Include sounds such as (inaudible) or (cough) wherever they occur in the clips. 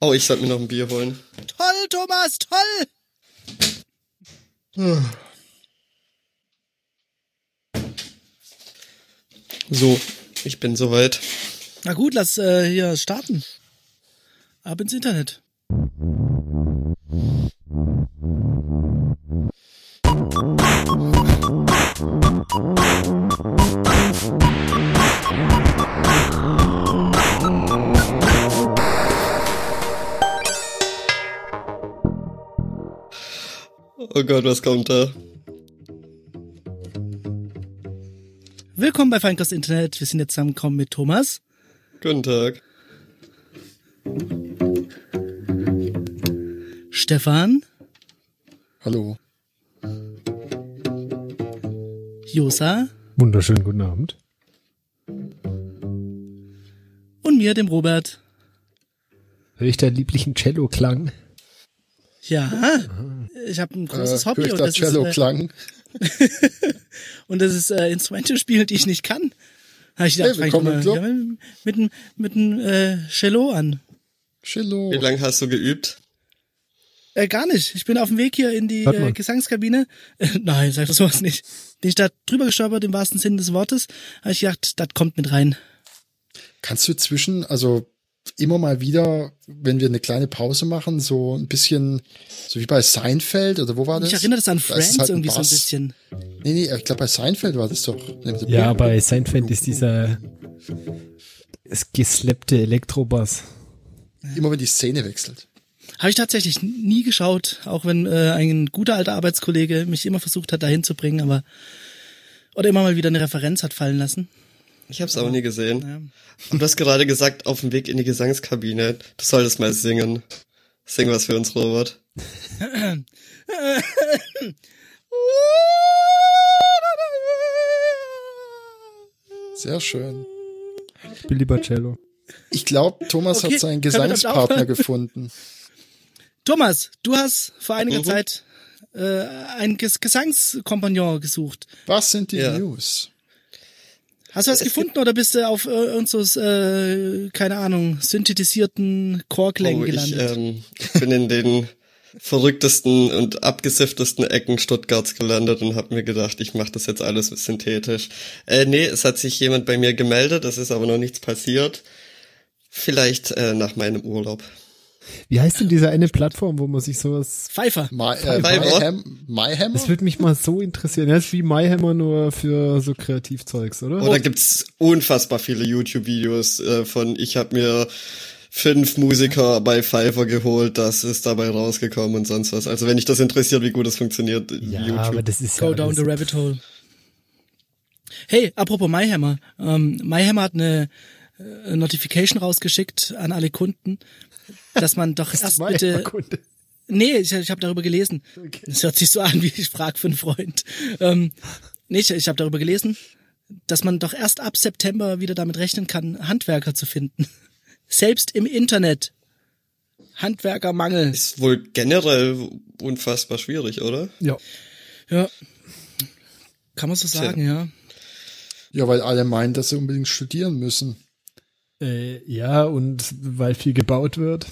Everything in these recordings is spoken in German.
Oh, ich sollte mir noch ein Bier holen. Toll, Thomas, toll! So, ich bin soweit. Na gut, lass äh, hier starten. Ab ins Internet. Oh Gott, was kommt da? Willkommen bei Feinkost Internet. Wir sind jetzt zusammengekommen mit Thomas. Guten Tag. Stefan. Hallo. Josa. Wunderschönen guten Abend. Und mir, dem Robert. Höre ich da lieblichen Cello-Klang? Ja, ich habe ein großes äh, Hobby und das, Cello-Klang. ist, (laughs) äh, und das ist äh, Instrumente spielen, die ich nicht kann. Habe ich gedacht, Hey, ich mal ja, mit einem mit einem äh, Cello an. Cello. Wie lange hast du geübt? Äh, gar nicht. Ich bin auf dem Weg hier in die äh. Gesangskabine. Äh, nein, sag das sowas nicht. Bin ich da drüber gestolpert im wahrsten Sinne des Wortes. Habe ich gedacht, das kommt mit rein. Kannst du zwischen, also immer mal wieder, wenn wir eine kleine Pause machen, so ein bisschen, so wie bei Seinfeld oder wo war das? Ich erinnere das an Friends halt ein irgendwie so ein Bass. bisschen. Nee, nee, ich glaube bei Seinfeld war das doch. Ja, bei Seinfeld ist dieser es geslappte Elektrobass. Immer wenn die Szene wechselt. Habe ich tatsächlich nie geschaut, auch wenn äh, ein guter alter Arbeitskollege mich immer versucht hat, dahin zu bringen, aber oder immer mal wieder eine Referenz hat fallen lassen. Ich hab's auch nie gesehen. Ja. Und du hast gerade gesagt, auf dem Weg in die Gesangskabine, du solltest mal singen. Sing was für uns, Robert. Sehr schön. Ich bin lieber Cello. Ich glaube, Thomas Okay, hat seinen Gesangspartner gefunden. Thomas, du hast vor einiger Mhm. Zeit äh, einen Ges Gesangskompagnon gesucht. Was sind die Ja. News? Hast du was Es gefunden oder bist du auf äh, irgend so, äh, keine Ahnung, synthetisierten Chorklängen Oh, ich, gelandet? ähm, ich bin in den verrücktesten und abgesifftesten Ecken Stuttgarts gelandet und habe mir gedacht, ich mache das jetzt alles synthetisch. Äh, nee, es hat sich jemand bei mir gemeldet, es ist aber noch nichts passiert. Vielleicht äh, nach meinem Urlaub. Wie heißt denn diese eine Plattform, wo man sich sowas... Pfeifer. My, äh? Myham, Myhammer? Das würde mich mal so interessieren. Ja, ist wie MyHammer nur für so Kreativzeugs, oder? Oder gibt's unfassbar viele YouTube-Videos äh, von, ich habe mir fünf Musiker bei Pfeiffer geholt, das ist dabei rausgekommen und sonst was. Also wenn dich das interessiert, wie gut das funktioniert, ja, YouTube. aber das ist Go ja down the rabbit hole. Hey, apropos MyHammer. Ähm, MyHammer hat eine äh, Notification rausgeschickt an alle Kunden, dass man doch erst bitte... Nee, ich, ich habe darüber gelesen. Das hört sich so an, wie ich frag für einen Freund. Ähm, nee, ich, ich habe darüber gelesen, dass man doch erst ab September wieder damit rechnen kann, Handwerker zu finden. Selbst im Internet. Handwerkermangel. Ist wohl generell unfassbar schwierig, oder? Ja. Ja. Kann man so sagen, ja. Ja, weil alle meinen, dass sie unbedingt studieren müssen. Äh, ja, und weil viel gebaut wird.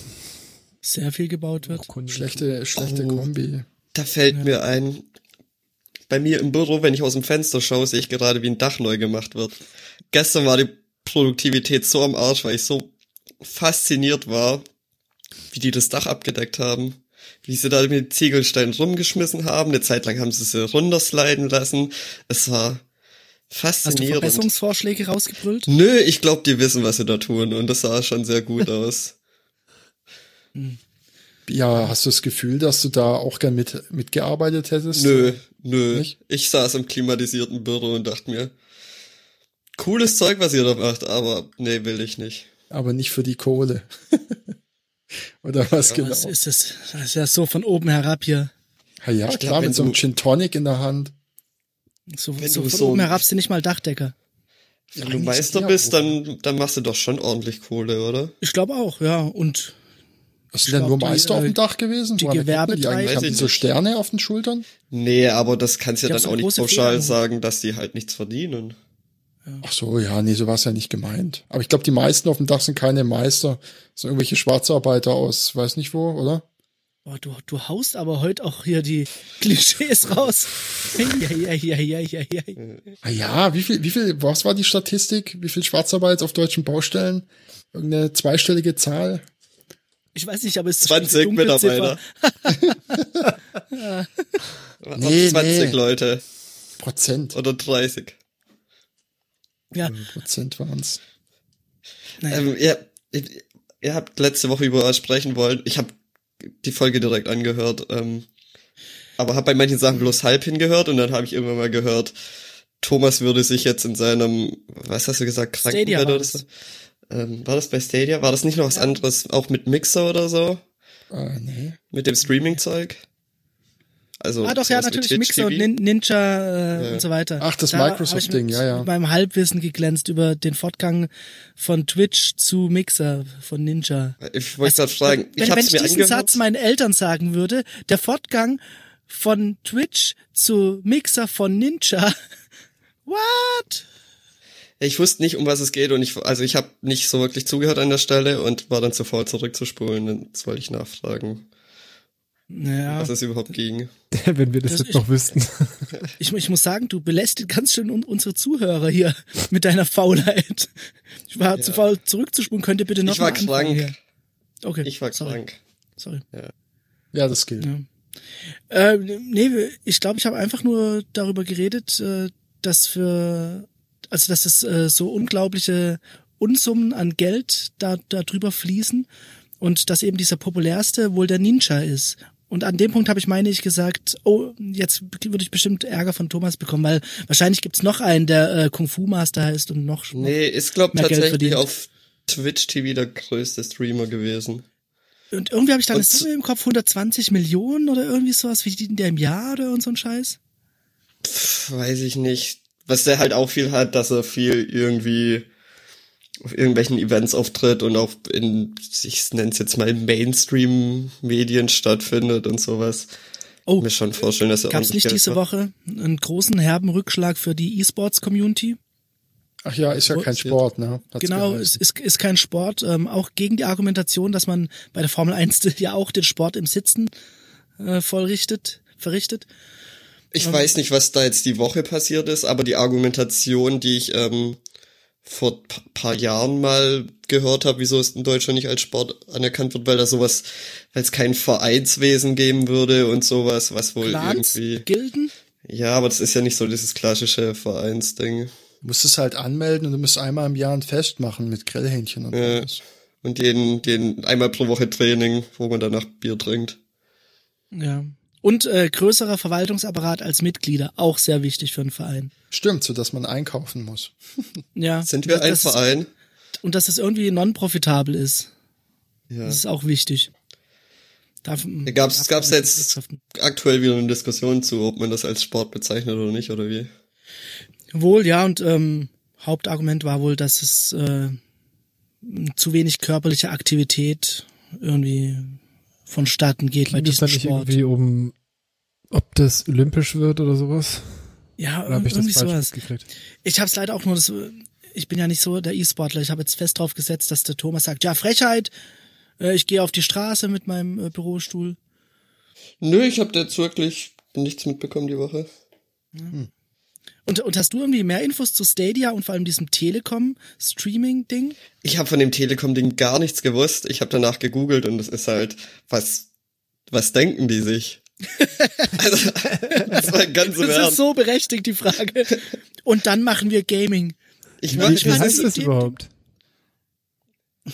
Sehr viel gebaut wird. Schlechte, schlechte Oh. Kombi. Da fällt mir ein, bei mir im Büro, wenn ich aus dem Fenster schaue, sehe ich gerade, wie ein Dach neu gemacht wird. Gestern war die Produktivität so am Arsch, weil ich so fasziniert war, wie die das Dach abgedeckt haben. Wie sie da mit Ziegelsteinen rumgeschmissen haben. Eine Zeit lang haben sie sie runtersliden lassen. Es war Hast du faszinierend. Verbesserungsvorschläge rausgebrüllt? Nö, ich glaube, die wissen, was sie da tun. Und das sah schon sehr gut (laughs) aus. Ja, hast du das Gefühl, dass du da auch gern mit, mitgearbeitet hättest? Nö, nö. Nicht? Ich saß im klimatisierten Büro und dachte mir, cooles Zeug, was ihr da macht, aber nee, will ich nicht. Aber nicht für die Kohle. (laughs) Oder was genau? Was ist das? Das ist ja so von oben herab hier. Ja, ja Ich glaub, klar, mit so einem Gin Tonic in der Hand. So, Wenn so du von so- oben herab sind nicht mal Dachdecker. Wenn du Meister bist, dann, dann machst du doch schon ordentlich Kohle, oder? Ich glaube auch, ja. Und Hast du Ich denn nur die, Meister äh, auf dem Dach gewesen? die man die Gewerbetreibenden- eigentlich? Haben die so. Sterne auf den Schultern? Nee, aber das kannst ja Die haben dann auch nicht pauschal Federn. sagen, dass die halt nichts verdienen. Ach so, ja, nee, so war es ja nicht gemeint. Aber ich glaube, die meisten auf dem Dach sind keine Meister, sind irgendwelche Schwarzarbeiter aus, weiß nicht wo, oder? Boah, du, du haust aber heute auch hier die (laughs) Klischees raus. Ja, ja, ja, ja, ja, ja. Ah ja, wie viel, wie viel, was war die Statistik? Wie viel Schwarzarbeit auf deutschen Baustellen? Irgendeine zweistellige Zahl? Ich weiß nicht, aber es ist 20 Mitarbeiter. (laughs) Nee, 20 nee. Leute Prozent. oder 30. Ja, Prozent waren's. naja. Ähm, ihr, ihr, habt letzte Woche über was sprechen wollen. Ich habe die Folge direkt angehört, ähm, aber habe bei manchen Sachen bloß halb hingehört und dann habe ich irgendwann mal gehört, Thomas würde sich jetzt in seinem, was hast du gesagt, Krankenbett war oder das. so? Ähm, war das bei Stadia? War das nicht noch was anderes, auch mit Mixer oder so? Äh, nee. Mit dem Streaming-Zeug? Also, Ah, doch, ja, natürlich Mixer und? Nin Ninja äh, Ja. und so weiter. Ach, das Da Microsoft-Ding, ja, ja. Mit meinem Halbwissen geglänzt über den Fortgang von Twitch zu Mixer von Ninja. Ich wollte gerade fragen, wenn, ich wenn hab's ich mir diesen angehört. Satz meinen Eltern sagen würde, der Fortgang von Twitch zu Mixer von Ninja. (laughs) What? Ich wusste nicht, um was es geht und ich, also ich habe nicht so wirklich zugehört an der Stelle und war dann zu faul zurückzuspulen. Jetzt wollte ich nachfragen, Ja, was es überhaupt ging. (laughs) Wenn wir das, Das jetzt ist- noch wüssten. (laughs) ich, ich muss sagen, du belästigt ganz schön un unsere Zuhörer hier mit deiner Faulheit. Ich war zu faul zurückzuspulen, könnt ihr bitte noch Ich war krank. hier. Okay. Ich war sorry, krank. Sorry. Ja, das gilt. Ja. Äh, nee, ich glaube, ich habe einfach nur darüber geredet, äh, dass für, also dass es äh, so unglaubliche Unsummen an Geld da, da drüber fließen und dass eben dieser populärste wohl der Ninja ist. Und an dem Punkt habe ich, meine ich, gesagt, oh, jetzt würde ich bestimmt Ärger von Thomas bekommen, weil wahrscheinlich gibt's noch einen, der äh, Kung Fu Master heißt und noch. Nee, ist glaub Mehr Geld tatsächlich auf Twitch TV der größte Streamer gewesen. Und irgendwie habe ich da eine Summe im Kopf, 120 Millionen oder irgendwie sowas, wie die der im Jahr oder irgend so ein Scheiß. Pff, weiß ich nicht. Was der halt auch viel hat, dass er viel irgendwie auf irgendwelchen Events auftritt und auch in, ich nenne es jetzt mal Mainstream-Medien stattfindet und sowas. Oh, Mir schon vorstellen, dass er Gab es ordentlich nicht diese macht. Woche einen großen herben Rückschlag für die E-Sports-Community? Ach ja, ist ja kein Sport, ne? Hat's Genau, es ist, ist kein Sport. Ähm, auch gegen die Argumentation, dass man bei der Formel 1 (laughs) ja auch den Sport im Sitzen äh, vollrichtet, verrichtet. Ich weiß nicht, was da jetzt die Woche passiert ist, aber die Argumentation, die ich ähm, vor paar Jahren mal gehört habe, wieso es in Deutschland nicht als Sport anerkannt wird, weil da sowas, weil es kein Vereinswesen geben würde und sowas, was wohl Clans, irgendwie. Gilden. Ja, aber das ist ja nicht so dieses klassische Vereinsding. Du musst es halt anmelden und du musst einmal im Jahr ein Fest machen mit Grillhähnchen und Ja. alles. Und den, den einmal pro Woche Training, wo man danach Bier trinkt. Ja. Und äh, größerer Verwaltungsapparat als Mitglieder, auch sehr wichtig für einen Verein. Stimmt, so dass man einkaufen muss. (laughs) Ja. Sind wir das, ein das Verein? Ist, und dass es irgendwie non-profitabel ist. Ja. Das ist auch wichtig. Darf, Gab's, darf gab's jetzt aktuell wieder eine Diskussion zu, ob man das als Sport bezeichnet oder nicht, oder wie? Wohl, ja, und ähm, Hauptargument war wohl, dass es äh, zu wenig körperliche Aktivität irgendwie vonstatten geht bei es diesem dann nicht Sport. irgendwie um, ob das olympisch wird oder sowas? Ja, Oder habe ich das irgendwie falsch sowas. mitgekriegt? Ich habe es leider auch nur, das, ich bin ja nicht so der E-Sportler. Ich habe jetzt fest drauf gesetzt, dass der Thomas sagt, ja, Frechheit, äh, ich gehe auf die Straße mit meinem äh, Bürostuhl. Nö, ich habe jetzt wirklich nichts mitbekommen die Woche. Und, und hast du irgendwie mehr Infos zu Stadia und vor allem diesem Telekom-Streaming-Ding? Ich habe von dem Telekom-Ding gar nichts gewusst. Ich habe danach gegoogelt und es ist halt, was, was denken die sich? (laughs) also, das war ganz Das ist so berechtigt, die Frage. Und dann machen wir Gaming. ich Wie- mach, Wie weiß heißt das überhaupt? (laughs)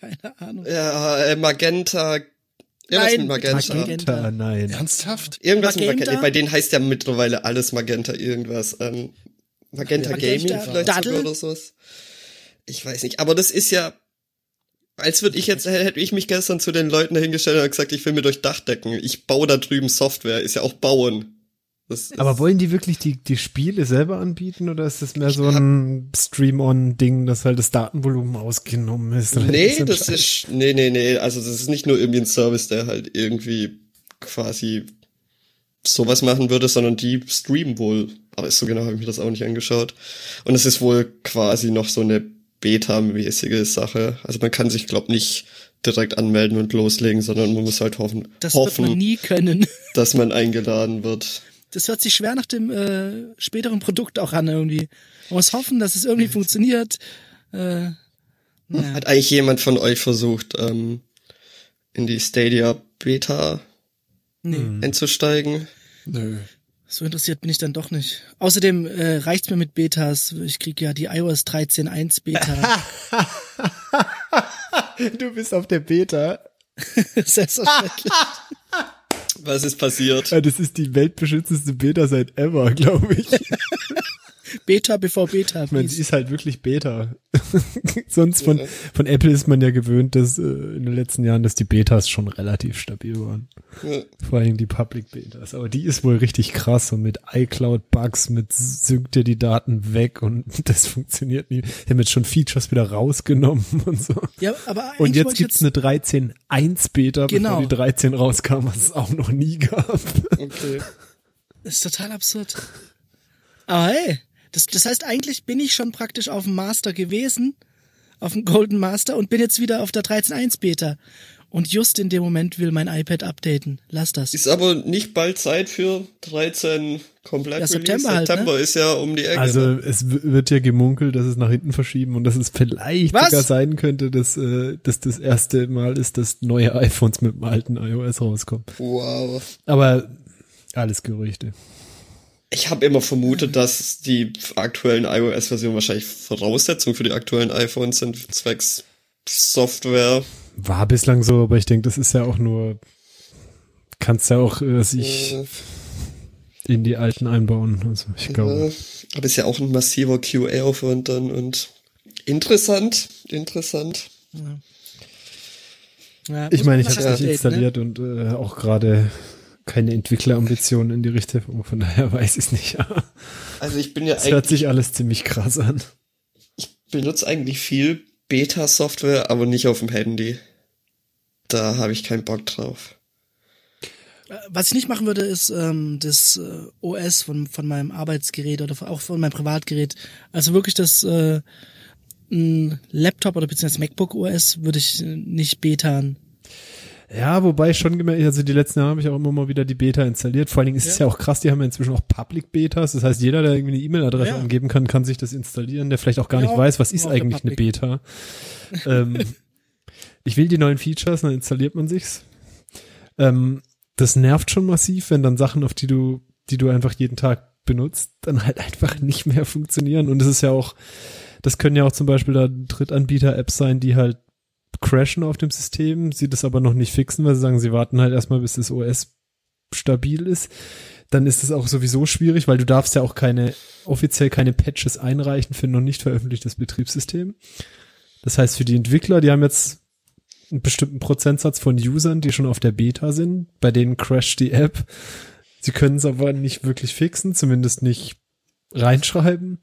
Keine Ahnung. ja, äh, Magenta, irgendwas Nein, mit Magenta. Magenta. Magenta, nein. Ernsthaft? Irgendwas mit Magenta? Magenta. Bei denen heißt ja mittlerweile alles Magenta irgendwas. Ähm, Magenta Ja, Gaming Magenta vielleicht Daddel? sogar oder sowas. Ich weiß nicht. Aber das ist ja, als würde ich jetzt, hätte ich mich gestern zu den Leuten dahingestellt und gesagt, ich will mir durch Dach decken. Ich baue da drüben Software. Ist ja auch bauen. Das Aber wollen die wirklich die, die Spiele selber anbieten oder ist das mehr so ein Stream-on-Ding, dass halt das Datenvolumen ausgenommen ist? Nee, das ist, nee, nee, nee, also das ist nicht nur irgendwie ein Service, der halt irgendwie quasi sowas machen würde, sondern die streamen wohl aber so genau habe ich mir das auch nicht angeschaut. Und es ist wohl quasi noch so eine Beta-mäßige Sache. Also man kann sich, glaub nicht direkt anmelden und loslegen, sondern man muss halt hoffen, Das hoffen wird man nie können. dass man eingeladen wird. Das hört sich schwer nach dem äh, späteren Produkt auch an irgendwie. Man muss hoffen, dass es irgendwie funktioniert. Äh, naja. Hat eigentlich jemand von euch versucht, ähm, in die Stadia Beta Nee, einzusteigen? Nö. so interessiert bin ich dann doch nicht. Außerdem äh, reicht's mir mit Betas. Ich krieg ja die iOS 13.1 Beta. (laughs) Du bist auf der Beta. (laughs) Selbstverständlich. (laughs) Was ist passiert? Ja, Das ist die weltbeschützendste Beta seit ever, glaube ich. (laughs) Beta bevor Beta. Ich meine, please. sie ist halt wirklich Beta. (laughs) Sonst von, von Apple ist man ja gewöhnt, dass äh, in den letzten Jahren, dass die Betas schon relativ stabil waren. Ja. Vor allen Dingen die Public Betas. Aber die ist wohl richtig krass und mit iCloud-Bugs, mit synkt dir die Daten weg und (laughs) das funktioniert nie. Die haben jetzt schon Features wieder rausgenommen (laughs) und so. Ja, aber Und eigentlich jetzt gibt's eine 13.1 Beta, Genau. bevor die 13 rauskam, was es auch noch nie gab. Okay. Das ist total absurd. Aber hey, das, das heißt, eigentlich bin ich schon praktisch auf dem Master gewesen, auf dem Golden Master und bin jetzt wieder auf der 13.1 Beta. Und just in dem Moment will mein iPad updaten. Lass das. Ist aber nicht bald Zeit für 13 komplett Ja, Release? September halt, ne? September ist ja um die Ecke. Also ne? es wird ja gemunkelt, dass es nach hinten verschieben und dass es vielleicht Was? sogar sein könnte, dass, äh, dass das erste Mal ist, dass neue iPhones mit dem alten iOS rauskommen. Wow. Aber alles Gerüchte. Ich habe immer vermutet, dass die aktuellen iOS-Versionen wahrscheinlich Voraussetzung für die aktuellen iPhones sind, zwecks Software. War bislang so, aber ich denke, das ist ja auch nur, kannst ja auch äh, sich Äh, in die alten einbauen. Also ich glaube. äh, aber ist ja auch ein massiver QA-Aufwand dann und interessant, interessant. Ja, Ich muss meine, ich habe es nicht updaten, ne? installiert und äh, auch gerade keine Entwicklerambitionen in die Richtung. Von daher weiß ich es nicht. Also ich bin ja Es hört sich alles ziemlich krass an. benutze eigentlich viel Beta-Software, aber nicht auf dem Handy. Da habe ich keinen Bock drauf. Was ich nicht machen würde, ist ähm, das äh, OS von, von meinem Arbeitsgerät oder auch von meinem Privatgerät. Also wirklich das äh, ein Laptop oder beziehungsweise MacBook OS würde ich äh, nicht betan. Ja, wobei ich schon gemerkt, also die letzten Jahre habe ich auch immer mal wieder die Beta installiert. Vor allen Dingen ist es ja auch krass, die haben ja inzwischen auch Public Betas. Das heißt, jeder, der irgendwie eine E-Mail-Adresse Ja. angeben kann, kann sich das installieren, der vielleicht auch gar Ja, nicht weiß, was ist eigentlich eine. Beta. ähm, (laughs) ich will die neuen Features, dann installiert man sich's. Ähm, das nervt schon massiv, wenn dann Sachen, auf die du, die du einfach jeden Tag benutzt, dann halt einfach nicht mehr funktionieren. Und es ist ja auch, das können ja auch zum Beispiel da Drittanbieter-Apps sein, die halt crashen auf dem System, sie das aber noch nicht fixen, weil sie sagen, sie warten halt erstmal, bis das OS stabil ist. Dann ist es auch sowieso schwierig, weil du darfst ja auch keine, offiziell keine Patches einreichen für noch nicht veröffentlichtes Betriebssystem. Das heißt, für die Entwickler, die haben jetzt einen bestimmten Prozentsatz von Usern, die schon auf der Beta sind, bei denen crasht die App. Sie können es aber nicht wirklich fixen, zumindest nicht reinschreiben.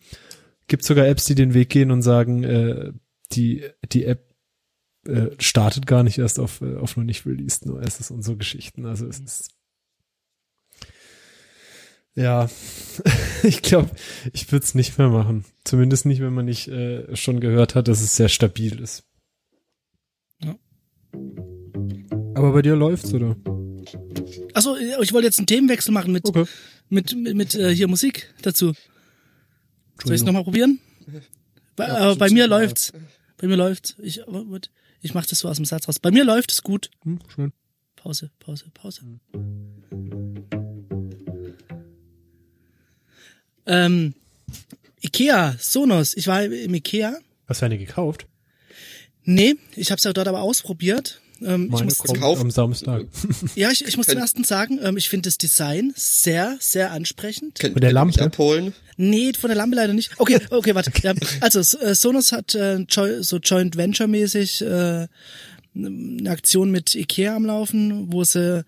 Gibt sogar Apps, die den Weg gehen und sagen, äh, die, die App äh, startet gar nicht erst auf, äh, auf noch nicht released OSs und so Geschichten. Also es ist ja, (laughs) ich glaube, ich würde es nicht mehr machen. Zumindest nicht, wenn man nicht äh, schon gehört hat, dass es sehr stabil ist. Ja. Aber bei dir läuft's, oder? Achso, ich wollte jetzt einen Themenwechsel machen mit, Okay. mit, mit, mit äh, hier Musik dazu. Soll ich es nochmal probieren? Bei, Ja, äh, bei mir läuft's. Bei mir läuft's. Ich, ich mach das so aus dem Satz raus. Bei mir läuft es gut. Hm, schön. Pause, Pause, Pause. Ähm, Ikea, Sonos. Ich war im Ikea. Hast du eine gekauft? Nee, ich habe es ja dort aber ausprobiert. Ähm, ich Meine muss, kommt gekauft? am Samstag. ja, ich, ich muss zum ersten sagen, ähm, ich finde das Design sehr, sehr ansprechend. Könnt, Mit der Lampe? abholen? Nee, von der Lampe leider nicht. Okay, okay, warte. Ja, also äh, Sonos hat äh, so Joint Venture mäßig äh, eine Aktion mit Ikea am Laufen, wo sie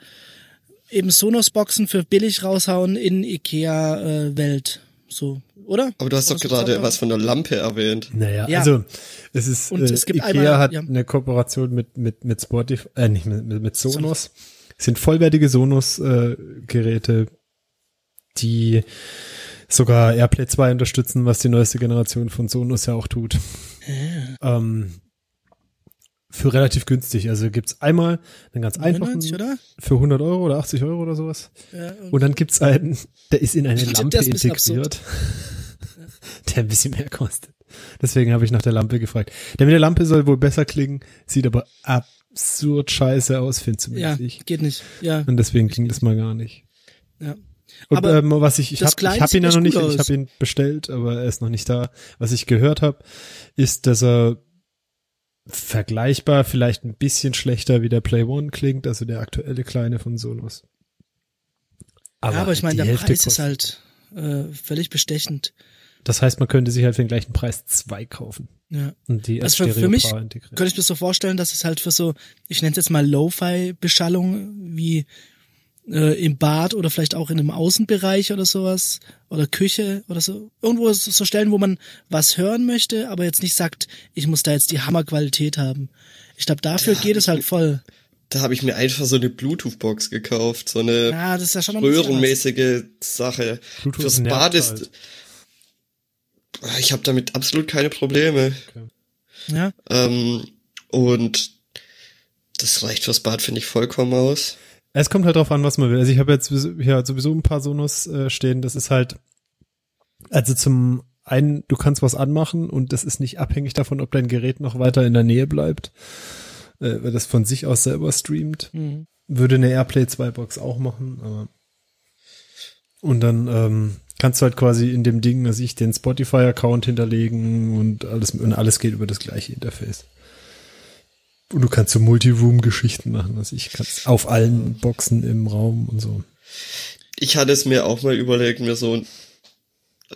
eben Sonos Boxen für billig raushauen in Ikea äh, Welt. So, oder? Aber du hast doch gerade was von der Lampe erwähnt. Naja, Ja. also es ist Und äh, es gibt Ikea einmal- hat ja. eine Kooperation mit mit mit Spotify, äh, nicht mit mit, mit Sonos. Es sind vollwertige Sonos äh, Geräte, die sogar AirPlay 2 unterstützen, was die neueste Generation von Sonos ja auch tut. Ähm, für relativ günstig. Also gibt's einmal einen ganz einfachen 99, oder? für 100 Euro oder 80 Euro oder sowas. Ja, Und dann gibt's einen, der ist in eine Lampe integriert, (laughs) der ein bisschen mehr kostet. Deswegen habe ich nach der Lampe gefragt. Der mit der Lampe soll wohl besser klingen, sieht aber absurd scheiße aus, finde ja, zumindest ich. geht nicht. Ja, Und deswegen klingt das mal gar nicht. ja. Und Aber ähm, was ich, ich habe hab ihn ja noch nicht, gut ich aus. habe ihn bestellt, aber er ist noch nicht da. Was ich gehört habe, ist, dass er vergleichbar, vielleicht ein bisschen schlechter wie der Play One klingt, also der aktuelle kleine von Sonos. Aber, ja, aber ich meine, der Hälfte Preis ist halt äh, völlig bestechend. Das heißt, man könnte sich halt für den gleichen Preis zwei kaufen Ja. und die als Also für, für mich integrieren. könnte ich mir so vorstellen, dass es halt für so, ich nenne es jetzt mal Lo-Fi-Beschallung wie äh, im Bad oder vielleicht auch in einem Außenbereich oder sowas oder Küche oder so. Irgendwo so Stellen, wo man was hören möchte, aber jetzt nicht sagt, ich muss da jetzt die Hammerqualität haben. Ich glaube, dafür geht es halt voll. Da habe ich mir einfach so eine Bluetooth-Box gekauft, so eine Ja, das ist ja schon röhrenmäßige Sache. Bluetooth Fürs Bad ist, halt. ich habe damit absolut keine Probleme. anders. Ja, Ähm, und das reicht fürs Bad, finde ich, vollkommen aus. Es kommt halt drauf an, was man will. Also ich habe jetzt sowieso- hier sowieso ein paar Sonos äh, stehen. Das ist halt, also zum einen, du kannst was anmachen und das ist nicht abhängig davon, ob dein Gerät noch weiter in der Nähe bleibt, äh, weil das von sich aus selber streamt. Mhm. Würde eine Airplay 2 Box auch machen, aber und dann ähm, kannst du halt quasi in dem Ding, also ich den Spotify-Account hinterlegen und alles und alles geht über das gleiche Interface. Und du kannst so Multiroom-Geschichten machen. Also ich kann auf allen Boxen im Raum und so. Ich hatte es mir auch mal überlegt, mir so,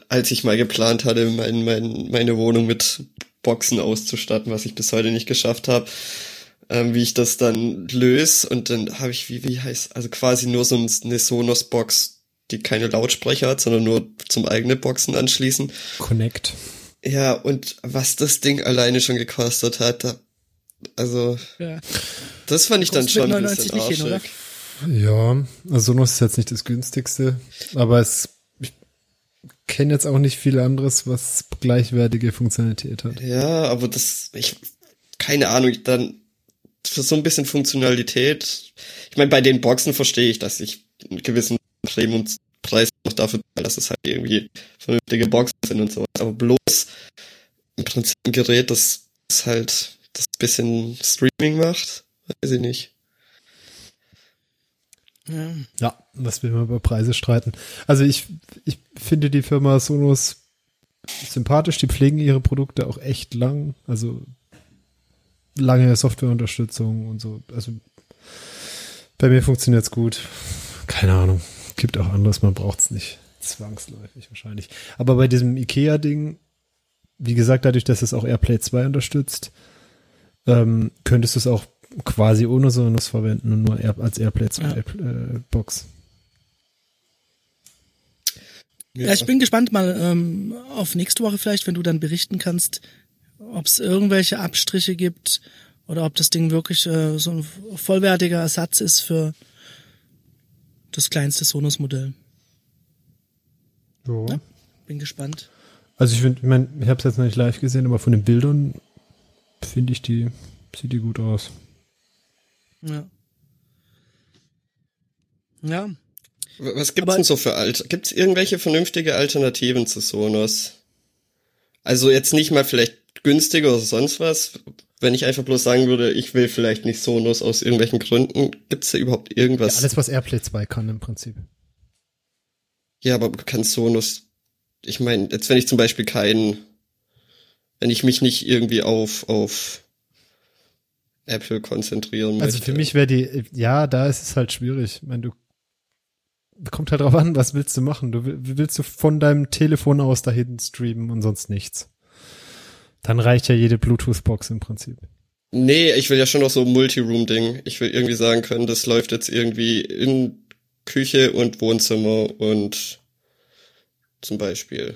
als ich mal geplant hatte, mein, mein, meine Wohnung mit Boxen auszustatten, was ich bis heute nicht geschafft habe, ähm, wie ich das dann löse. Und dann habe ich, wie, wie heißt, also quasi nur so ein- eine Sonos-Box, die keine Lautsprecher hat, sondern nur zum eigenen Boxen anschließen. Connect. Ja, und was das Ding alleine schon gekostet hat, da, also, ja. das fand ich dann schon ein 99 bisschen nicht hin. Ja, also Sonos ist jetzt nicht das günstigste, aber es, ich kenne jetzt auch nicht viel anderes, was gleichwertige Funktionalität hat. Ja, aber das, ich, keine Ahnung, dann für so ein bisschen Funktionalität. Ich meine, bei den Boxen verstehe ich, dass ich einen gewissen Premium-Preis noch dafür zahle, dass es halt irgendwie vernünftige Boxen sind und so. Aber bloß im Prinzip ein Gerät, das, das halt das bisschen Streaming macht, weiß ich nicht. ja. Ja, was will man über Preise streiten? Also ich, ich finde die Firma Sonos sympathisch, die pflegen ihre Produkte auch echt lang, also lange Softwareunterstützung und so. Also bei mir funktioniert's gut. Keine Ahnung. Gibt auch anderes, man braucht's nicht. Zwangsläufig wahrscheinlich. Aber bei diesem IKEA-Ding, wie gesagt, dadurch, dass es auch AirPlay 2 unterstützt, ähm, könntest du es auch quasi ohne Sonos verwenden und nur Air, als AirPlay 2 Ja. äh, Box. Ja, ich bin gespannt mal ähm, auf nächste Woche vielleicht, wenn du dann berichten kannst, ob es irgendwelche Abstriche gibt oder ob das Ding wirklich äh, so ein vollwertiger Ersatz ist für das kleinste Sonos-Modell. So. Ja. Bin gespannt. Also ich finde, ich mein, ich habe es jetzt noch nicht live gesehen, aber von den Bildern finde ich die, sieht die gut aus. Ja. Ja. Was gibt's Aber- denn so für Alter? Gibt's irgendwelche vernünftige Alternativen zu Sonos? Also jetzt nicht mal vielleicht günstiger oder sonst was. Wenn ich einfach bloß sagen würde, ich will vielleicht nicht Sonos aus irgendwelchen Gründen, gibt's da überhaupt Ja, irgendwas? alles, was AirPlay 2 kann im Prinzip. Ja, aber kann Sonos, ich meine, jetzt wenn ich zum Beispiel keinen, wenn ich mich nicht irgendwie auf, auf Apple konzentrieren Also möchte. für mich wäre die, ja, da ist es halt schwierig. Ich meine, du kommt halt drauf an, was willst du machen? Du will- willst du von deinem Telefon aus dahin streamen und sonst nichts. Dann reicht ja jede Bluetooth-Box im Prinzip. Nee, ich will ja schon noch so ein Multiroom-Ding. Ich will irgendwie sagen können, das läuft jetzt irgendwie in Küche und Wohnzimmer und zum Beispiel.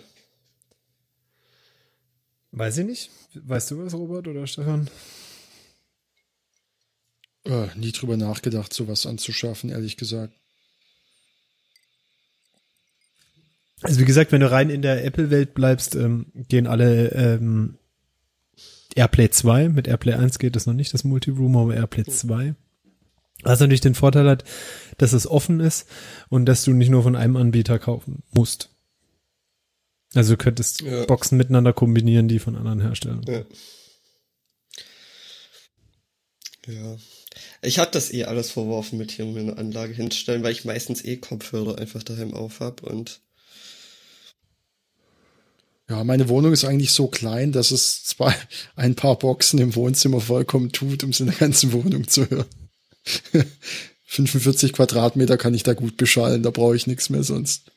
Weiß ich nicht. Weißt du was, Robert oder Stefan? Äh, nie drüber nachgedacht, sowas anzuschaffen, ehrlich gesagt. Also wie gesagt, wenn du rein in der Apple-Welt bleibst, ähm, gehen alle ähm, AirPlay 2. Mit AirPlay 1 geht das noch nicht, das Multiroom, aber AirPlay 2. Was natürlich den Vorteil hat, dass es offen ist und dass du nicht nur von einem Anbieter kaufen musst. Also du könntest Ja. Boxen miteinander kombinieren, die von anderen Herstellern. Ja. Ja. Ich hab das eh alles verworfen mit hier mir eine Anlage hinstellen, weil ich meistens eh Kopfhörer einfach daheim auf hab und Ja, meine Wohnung ist eigentlich so klein, dass es zwei, (laughs) ein paar Boxen im Wohnzimmer vollkommen tut, um es in der ganzen Wohnung zu hören. (laughs) 45 Quadratmeter kann ich da gut beschallen, da brauche ich nichts mehr sonst.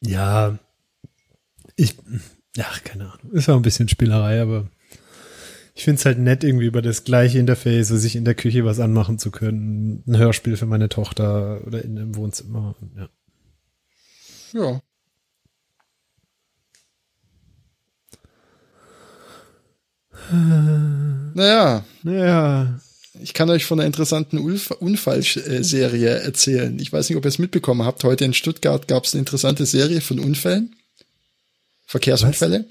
Ja, ich, ja, keine Ahnung. Ist auch ein bisschen Spielerei, aber ich find's halt nett, irgendwie über das gleiche Interface, sich in der Küche was anmachen zu können. Ein Hörspiel für meine Tochter oder in einem Wohnzimmer. Ja. Ja. Naja, Naja, ich kann euch von einer interessanten Unfallserie erzählen. Ich weiß nicht, ob ihr es mitbekommen habt. Heute in Stuttgart gab es eine interessante Serie von Unfällen. Verkehrsunfälle.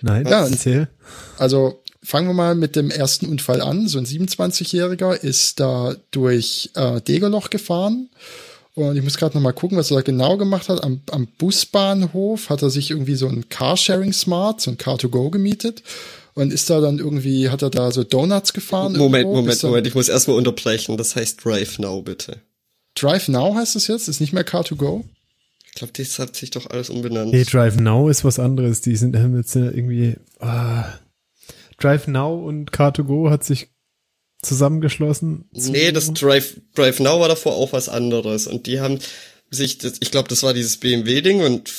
nein, Ja, erzähl. Also fangen wir mal mit dem ersten Unfall an. So ein 27-Jähriger ist da durch äh, Degerloch gefahren. Und ich muss gerade noch mal gucken, was er da genau gemacht hat. Am, am Busbahnhof hat er sich irgendwie so ein Carsharing Smart, so ein Car2Go gemietet. Und ist da dann irgendwie, hat er da so Donuts gefahren? Moment, irgendwo, Moment, Moment, ich muss erstmal unterbrechen. Das heißt Drive Now, bitte. Drive Now heißt es jetzt? Ist nicht mehr Car2Go? Ich glaube, das hat sich doch alles umbenannt. Nee, Drive Now ist was anderes. Die sind haben jetzt äh, irgendwie, ah, Drive Now und Car2Go hat sich zusammengeschlossen. Nee, das Drive, Drive Now war davor auch was anderes. Und die haben sich, das, ich glaube, das war dieses BMW-Ding und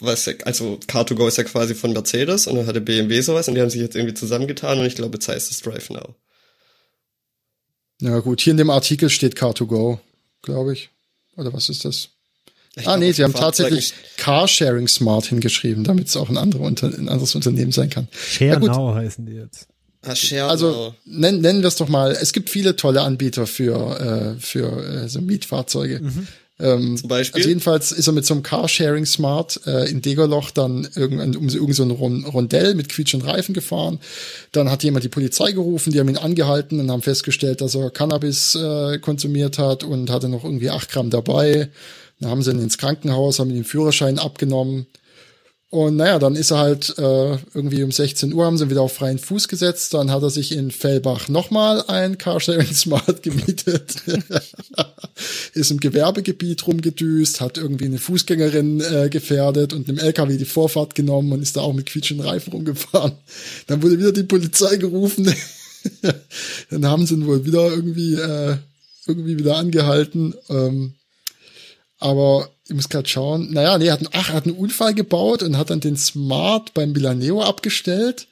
was, also Car2Go ist ja quasi von Mercedes und dann hatte BMW sowas und die haben sich jetzt irgendwie zusammengetan und ich glaube, jetzt heißt es Drive Now. Ja gut, hier in dem Artikel steht Car2Go, glaube ich. Oder was ist das? Ich ah glaub, nee, sie haben tatsächlich Carsharing Smart hingeschrieben, damit es auch ein, andere Unter ein anderes Unternehmen sein kann. Share Ja. Now heißen die jetzt. Ah, Share Also Now. nennen, nennen wir es doch mal. Es gibt viele tolle Anbieter für äh, für äh, so Mietfahrzeuge. Ähm, Zum Beispiel? Also jedenfalls ist er mit so einem Carsharing Smart äh, in Degerloch dann irgendein, um irgend so ein Rondell mit quietschenden Reifen gefahren. Dann hat jemand die Polizei gerufen, die haben ihn angehalten und haben festgestellt, dass er Cannabis äh, konsumiert hat und hatte noch irgendwie acht Gramm dabei. Dann haben sie ihn ins Krankenhaus, haben ihm den Führerschein abgenommen. Und naja, dann ist er halt äh, irgendwie um 16 Uhr haben sie ihn wieder auf freien Fuß gesetzt. Dann hat er sich in Fellbach nochmal ein Carsharing (laughs) Smart gemietet. (laughs) ist im Gewerbegebiet rumgedüst, hat irgendwie eine Fußgängerin äh, gefährdet und einem LKW die Vorfahrt genommen und ist da auch mit quietschenden Reifen rumgefahren. (laughs) Dann wurde wieder die Polizei gerufen. dann haben sie ihn wohl wieder irgendwie äh, irgendwie wieder angehalten. Ähm, aber ich muss gerade schauen. Naja, nee, er hat, einen, ach, er hat einen Unfall gebaut und hat dann den Smart beim Milaneo abgestellt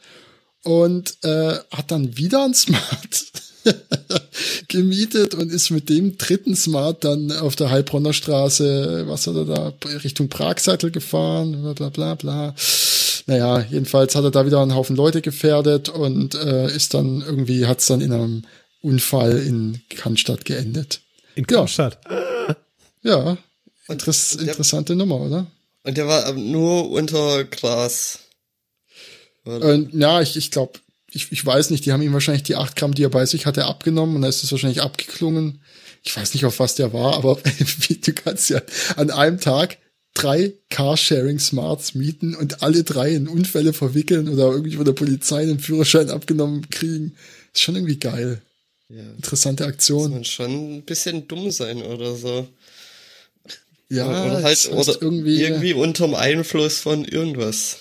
und äh, hat dann wieder einen Smart (laughs) gemietet und ist mit dem dritten Smart dann auf der Heilbronner Straße, was hat er da, Richtung Pragsattel gefahren, bla bla bla bla. Naja, jedenfalls hat er da wieder einen Haufen Leute gefährdet und äh, ist dann irgendwie, hat es dann in einem Unfall in Cannstatt geendet. In Ja. Cannstatt. Ja, Interess der- interessante Nummer, oder? Und der war ähm, nur unter Gras. Und ja, ich, ich glaube, ich, ich weiß nicht, die haben ihm wahrscheinlich die 8 Gramm, die er bei sich hatte, abgenommen und dann ist es wahrscheinlich abgeklungen. Ich weiß nicht, auf was der war, aber (laughs) du kannst ja an einem Tag drei Carsharing Smarts mieten und alle drei in Unfälle verwickeln oder irgendwie von der Polizei einen Führerschein abgenommen kriegen. Ist schon irgendwie geil. ja. Interessante Muss Aktion. man schon ein bisschen dumm sein oder so. Ja, oder halt jetzt oder irgendwie, irgendwie unterm Einfluss von irgendwas.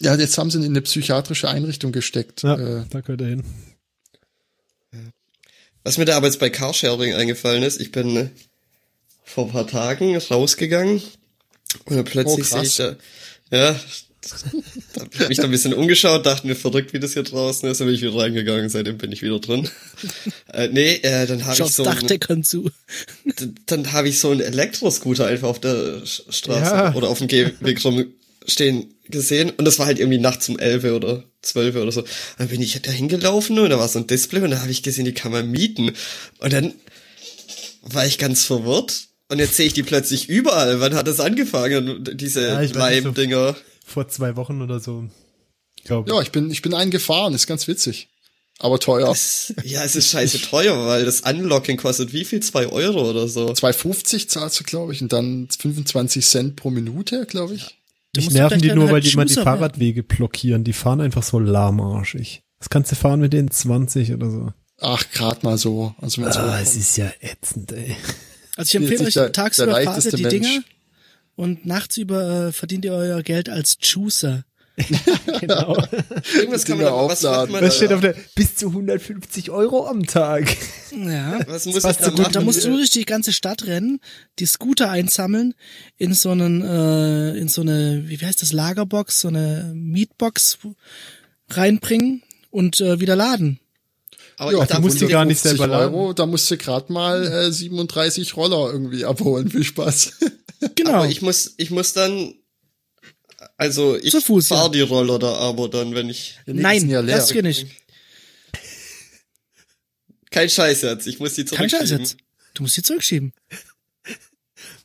ja, jetzt haben sie ihn in eine psychiatrische Einrichtung gesteckt. Ja, Äh, da gehört er hin. Was mir da aber jetzt bei Carsharing eingefallen ist, ich bin äh, vor ein paar Tagen rausgegangen und plötzlich Oh, sehe ich da, ja, da hab ich mich da ein bisschen umgeschaut, dachte mir verrückt, wie das hier draußen ist, dann bin ich wieder reingegangen, seitdem bin ich wieder drin. (laughs) äh, nee, äh, dann habe ich so Dachdeckern zu. dann habe ich so einen Elektroscooter einfach auf der Straße Ja. oder auf dem Gehweg rumstehen gesehen und das war halt irgendwie nachts um 11 oder 12 oder so. Dann bin ich da hingelaufen und da war so ein Display und da habe ich gesehen, die kann man mieten. Und dann war ich ganz verwirrt Und jetzt sehe ich die plötzlich überall. Wann hat das angefangen, diese Ja, nicht, so- Leim-Dinger? Vor zwei Wochen oder so. Glaub. Ja, ich bin, ich bin einen gefahren, ist ganz witzig. Aber teuer. Das- Ja, es ist scheiße teuer, weil das Unlocking kostet wie viel? Zwei Euro oder so. 2,50 zahlst du, glaube ich, und dann 25 Cent pro Minute, glaube ich. Mich musst nerven die nur, halt weil die immer die. Fahrradwege blockieren. Die fahren einfach so lahmarschig. Das kannst du fahren mit denen 20 oder so. Ach, grad mal so. Also Ah, es ist ja ätzend, ey. Also ich empfehle euch tagsüber fahrt die Mensch. Dinger und nachts über äh, verdient ihr euer Geld als Juicer. (laughs) Genau. Irgendwas kann man da, was macht man Was da? steht auf der, bis zu 150 Euro am Tag. Ja. Was muss fast ich da machen? Da musst du durch die ganze Stadt rennen, die Scooter einsammeln, in so einen, äh, in so eine, wie heißt das, Lagerbox, so eine Mietbox reinbringen und äh, wieder laden. Aber Ja, ich darf musst nicht- gar nicht 50 selber laden. Euro, da musst du grad mal äh, 37 Roller irgendwie abholen. Viel Spaß. (laughs) Genau. Aber ich muss, ich muss dann, also ich fahr ja. die Roller da aber dann, wenn ich, Nein, ja leer. das geht nicht. kein Scheiß jetzt, ich muss die Kein zurückschieben. Scheiß jetzt. Du musst die zurückschieben.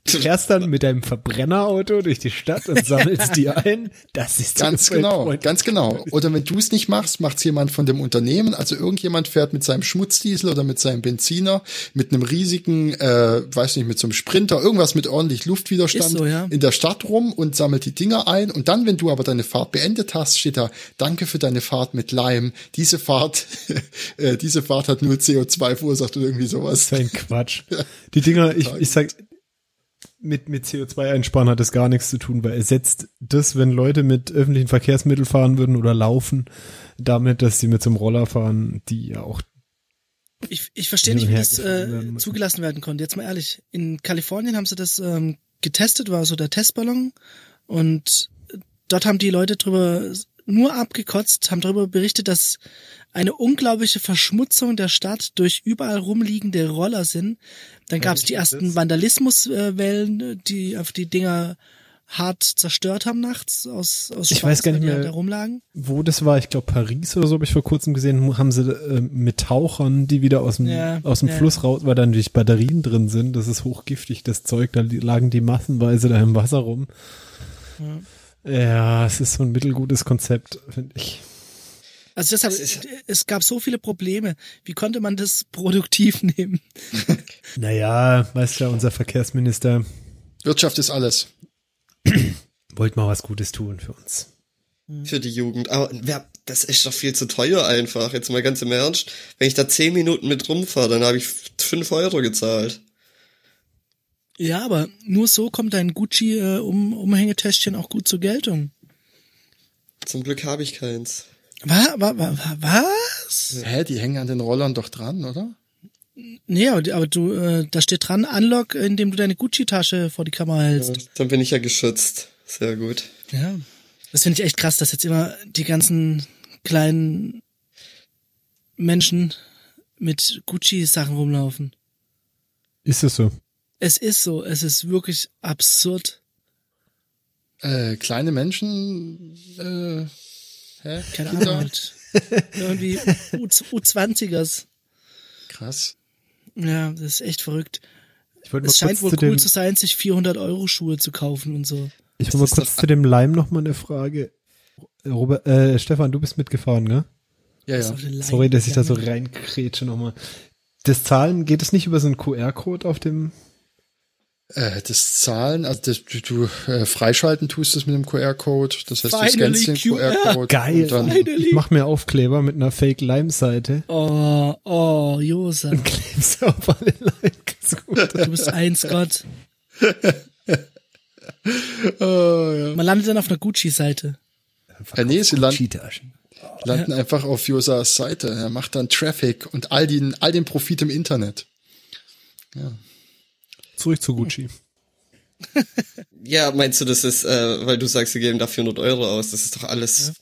Du fährst dann mit deinem Verbrennerauto durch die Stadt und sammelst die ein. Das ist Ganz genau, Freund. ganz genau. Oder wenn du es nicht machst, macht's jemand von dem Unternehmen. Also irgendjemand fährt mit seinem Schmutzdiesel oder mit seinem Benziner, mit einem riesigen, äh, weiß nicht, mit so einem Sprinter, irgendwas mit ordentlich Luftwiderstand so, ja. in der Stadt rum und sammelt die Dinger ein. Und dann, wenn du aber deine Fahrt beendet hast, steht da, danke für deine Fahrt mit Leim. Diese Fahrt, (laughs) äh, diese Fahrt hat nur CO2 verursacht oder irgendwie sowas. Das ist ein Quatsch. Die Dinger, ich, ich sag, mit, mit CO2 einsparen hat das gar nichts zu tun, weil ersetzt das, wenn Leute mit öffentlichen Verkehrsmitteln fahren würden oder laufen, damit, dass sie mit so einem Roller fahren, die ja auch Ich, ich verstehe nicht, wie das äh, zugelassen werden konnte. Jetzt mal ehrlich. In Kalifornien haben sie das ähm, getestet, war so der Testballon. Und dort haben die Leute drüber nur abgekotzt, haben darüber berichtet, dass eine unglaubliche Verschmutzung der Stadt durch überall rumliegende Roller sind. Dann gab es die ersten Vandalismuswellen, die auf die Dinger hart zerstört haben nachts aus, aus Ich weiß gar nicht mehr. Da rumlagen. wo das war, ich glaube Paris oder so, habe ich vor kurzem gesehen, haben sie äh, mit Tauchern, die wieder aus dem, Ja, aus dem ja. Fluss raus, weil da natürlich Batterien drin sind, das ist hochgiftig, das Zeug, da lagen die massenweise da im Wasser rum. Ja, es ist so ein mittelgutes Konzept, finde ich. Also deshalb, Es ist- es gab so viele Probleme. Wie konnte man das produktiv (laughs) nehmen? Naja, weißt du, unser Verkehrsminister Wirtschaft ist alles. (clears throat) wollte mal was Gutes tun für uns. für die Jugend. Aber wer, das ist doch viel zu teuer einfach. Jetzt mal ganz im Ernst. Wenn ich da zehn Minuten mit rumfahre, dann habe ich fünf Euro gezahlt. Ja, aber nur so kommt dein Gucci äh, um, auch gut zur Geltung. Zum Glück habe ich keins. Was? wa, wa, wa, was? Hä, die hängen an den Rollern doch dran, oder? Nee, aber, aber du, äh, da steht dran, Unlock, indem du deine Gucci-Tasche vor die Kamera hältst. Dann bin ich ja geschützt. Sehr gut. Ja. Das finde ich echt krass, dass jetzt immer die ganzen kleinen Menschen mit Gucci-Sachen rumlaufen. Ist es so? Es ist so, es ist wirklich absurd. Äh, kleine Menschen, äh, hä? Keine Kinder? Ahnung. Halt. Irgendwie U U20ers. Krass. Ja, das ist echt verrückt. Ich wollte mal Es scheint wohl zu cool zu sein, sich 400 Euro Schuhe zu kaufen und so. ich wollte mal kurz zu dem Leim noch mal eine Frage. Robert, äh, Stefan, du bist mitgefahren, gell? Ja, ja. Sorry, dass ich da so reinkrätsche nochmal. Das Zahlen, geht es nicht über so einen QR-Code auf dem? Äh, das Zahlen, also das, du, du äh, freischalten tust es mit dem QR-Code. Das heißt, du Finally scannst den QR. QR-Code. Geil. Und dann, Finally. Ich mach mir Aufkleber mit einer Fake-Lime-Seite Oh, oh, Josa. und kleb's auf alle Lime. Du bist eins Gott. oh, ja. Man landet dann auf einer Gucci-Seite. Äh, nee, sie landen, landen einfach auf Josas Seite. Er macht dann Traffic und all den, all den Profit im Internet. Zurück zu Gucci. (laughs) Ja, meinst du, das ist, äh, weil du sagst, sie geben da 400 Euro aus, das ist doch alles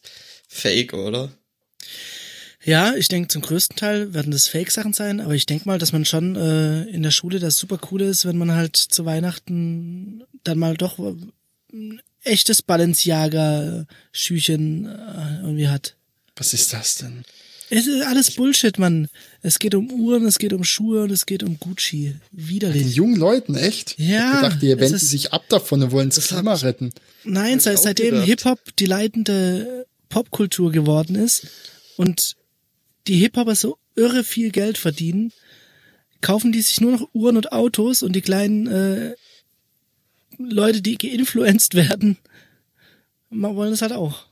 fake, oder? Ja, ich denke, zum größten Teil werden das Fake-Sachen sein, aber ich denke mal, dass man schon äh, in der Schule das super cool ist, wenn man halt zu Weihnachten dann mal doch äh, ein echtes Balenciaga-Schüchen äh, irgendwie hat. Was ist das denn? Es ist alles Bullshit, Mann. Es geht um Uhren, es geht um Schuhe und es geht um Gucci. Den Widerlich. jungen Leuten, echt? Ja, Ich dachte, die es wenden ist- sich ab davon und wollen das Klima retten. Nein, seit, seitdem. Hip-Hop die leitende Popkultur geworden ist und die Hip-Hopper so irre viel Geld verdienen, kaufen die sich nur noch Uhren und Autos und die kleinen äh, Leute, die geinfluenced (laughs) werden, wollen es halt auch.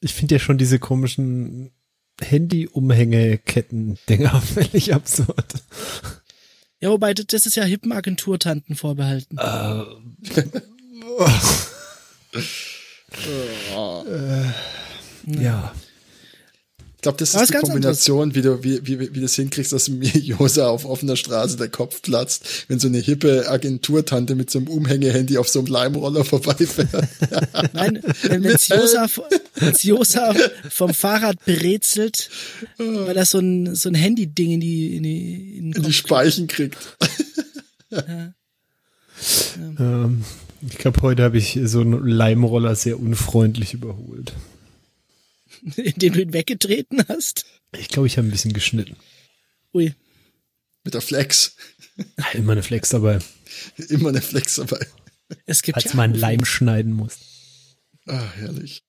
Ich finde ja schon diese komischen Handy-Umhängeketten-Dinger (laughs) völlig absurd. Ja, wobei, das ist ja hippen Agenturtanten vorbehalten. (laughs) (laughs) Ja. Ich glaube, das Aber ist die ganz Kombination, wie du, wie, wie, wie du das hinkriegst, dass mir Josa auf offener Straße der Kopf platzt, wenn so eine hippe Agenturtante mit so einem Umhängehandy auf so einem Leimroller vorbeifährt. (laughs) Nein, wenn wenn's Josa, Josa vom Fahrrad berezelt, weil er so ein, so ein Handy-Ding in die, in die, in den in die Speichen kriegt. Ähm, ich glaube, heute habe ich so einen Leimroller sehr unfreundlich überholt. (laughs) in den du ihn weggetreten hast. Ich glaube, ich habe ein bisschen geschnitten. Ui. Mit der Flex. Immer eine Flex dabei, Immer eine Flex dabei. Es gibt als ja man Leim schneiden muss. Ah, herrlich.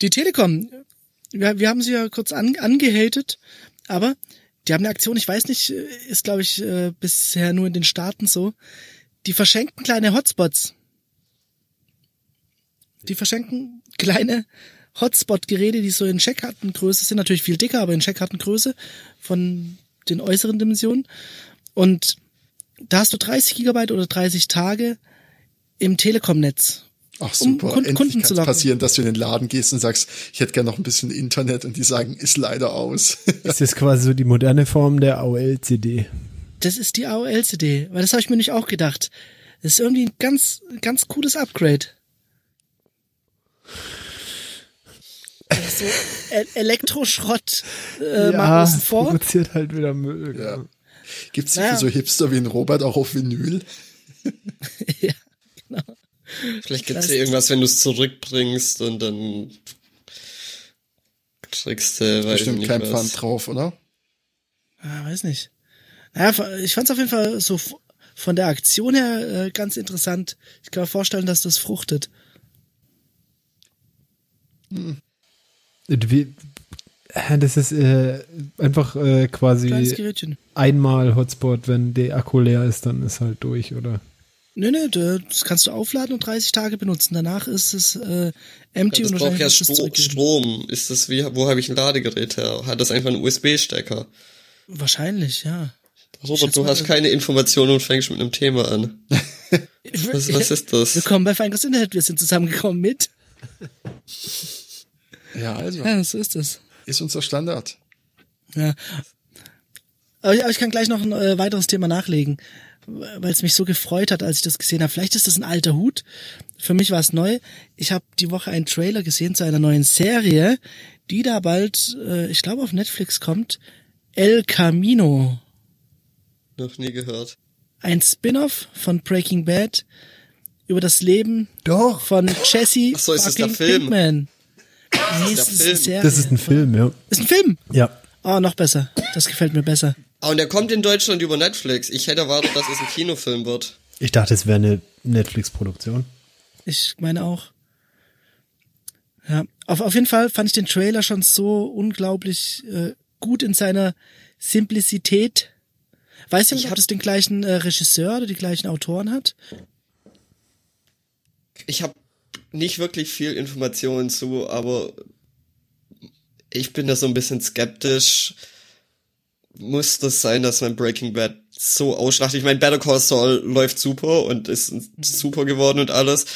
die Telekom. Wir, wir haben sie ja kurz an, angehatet, aber die haben eine Aktion, ich weiß nicht, äh, ist glaube ich äh, bisher nur in den Staaten so. Die verschenken kleine Hotspots. Die verschenken kleine Hotspot-Geräte, die so in Checkkartengröße sind, natürlich viel dicker, aber in Checkkartengröße von den äußeren Dimensionen. Und da hast du 30 Gigabyte oder 30 Tage im Telekom-Netz. Ach Um super, Kunden- endlich Kunden kann zu locken. passieren, dass du in den Laden gehst und sagst, ich hätte gerne noch ein bisschen Internet und die sagen, ist leider aus. (laughs) Das ist quasi so die moderne Form der AOL-CD. Das ist die AOL-CD, weil das habe ich mir nicht auch gedacht. Das ist irgendwie ein ganz, ganz cooles Upgrade. So E- Elektroschrott äh, mal außen vor. produziert halt wieder Müll. Ja. Gibt's die Naja. für so Hipster wie ein Robert auch auf Vinyl? (laughs) ja. Vielleicht gibt's Das- ja irgendwas, wenn du es zurückbringst und dann kriegst du, ich Bestimmt nicht kein. Pfand drauf, oder? Ah, weiß nicht. Naja, ich fand es auf jeden Fall so von der Aktion her äh, ganz interessant. Ich kann mir vorstellen, dass das fruchtet. Wie, das ist äh, einfach äh, quasi einmal Hotspot, wenn der Akku leer ist, dann ist halt durch, oder? Nee, nee, das kannst du aufladen und 30 Tage benutzen. Danach ist es äh, empty Das und braucht ja Stro. Strom. Ist das wie, wo habe ich ein Ladegerät her? Hat das einfach einen USB-Stecker? Wahrscheinlich, ja. Robert, du hast keine Informationen und fängst mit einem Thema an. (laughs) Was, was ist das? Willkommen bei Feinkos Internet. Wir sind zusammengekommen mit. (laughs) Ja, also, Ja, so ist es. ist unser Standard. Ja. Aber ich, kann gleich noch ein äh, weiteres Thema nachlegen, weil es mich so gefreut hat, als ich das gesehen habe. Vielleicht ist das ein alter Hut. Für mich war es neu. Ich habe die Woche einen Trailer gesehen zu einer neuen Serie, die da bald, äh, ich glaube, auf Netflix kommt. El Camino. Noch nie gehört. Ein Spin-off von Breaking Bad über das Leben Doch. von Jesse Ach so, ist das der fucking Film? Pinkman. Nee, es ist Serie. Das ist ein Film, ja. ist ein Film. Ja. Oh, noch besser. Das gefällt mir besser. Ah, und der kommt in Deutschland über Netflix. Ich hätte erwartet, dass es ein Kinofilm wird. Ich dachte, es wäre eine Netflix-Produktion. Ich meine auch. Ja, auf, auf jeden Fall fand ich den Trailer schon so unglaublich äh, gut in seiner Simplizität. Weißt du, Ich ob hab- das den gleichen äh, Regisseur oder die gleichen Autoren hat? Ich habe nicht wirklich viel Informationen zu, aber ich bin da so ein bisschen skeptisch. Muss das sein, dass man Breaking Bad so ausschlachtet? Ich meine, Better Call Saul läuft super und ist super geworden und alles,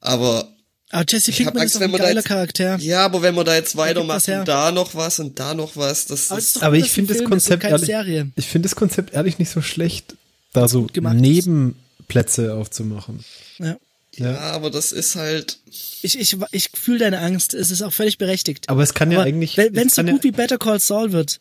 aber Aber Jesse Pinkman Angst, ist ein man da geiler jetzt- Charakter. ja, aber wenn man da jetzt weitermacht und da noch was und da noch was, das Aber ist Aber ich finde ein das Konzept keine ehrlich, Serie. ich finde das Konzept ehrlich nicht so schlecht, da so. Nebenplätze aufzumachen. Ja. Ja, aber das ist halt Ich, ich, ich fühle deine Angst. Es ist auch völlig berechtigt. Aber es kann ja Aber eigentlich. Wenn es so gut ja, wie Better Call Saul wird,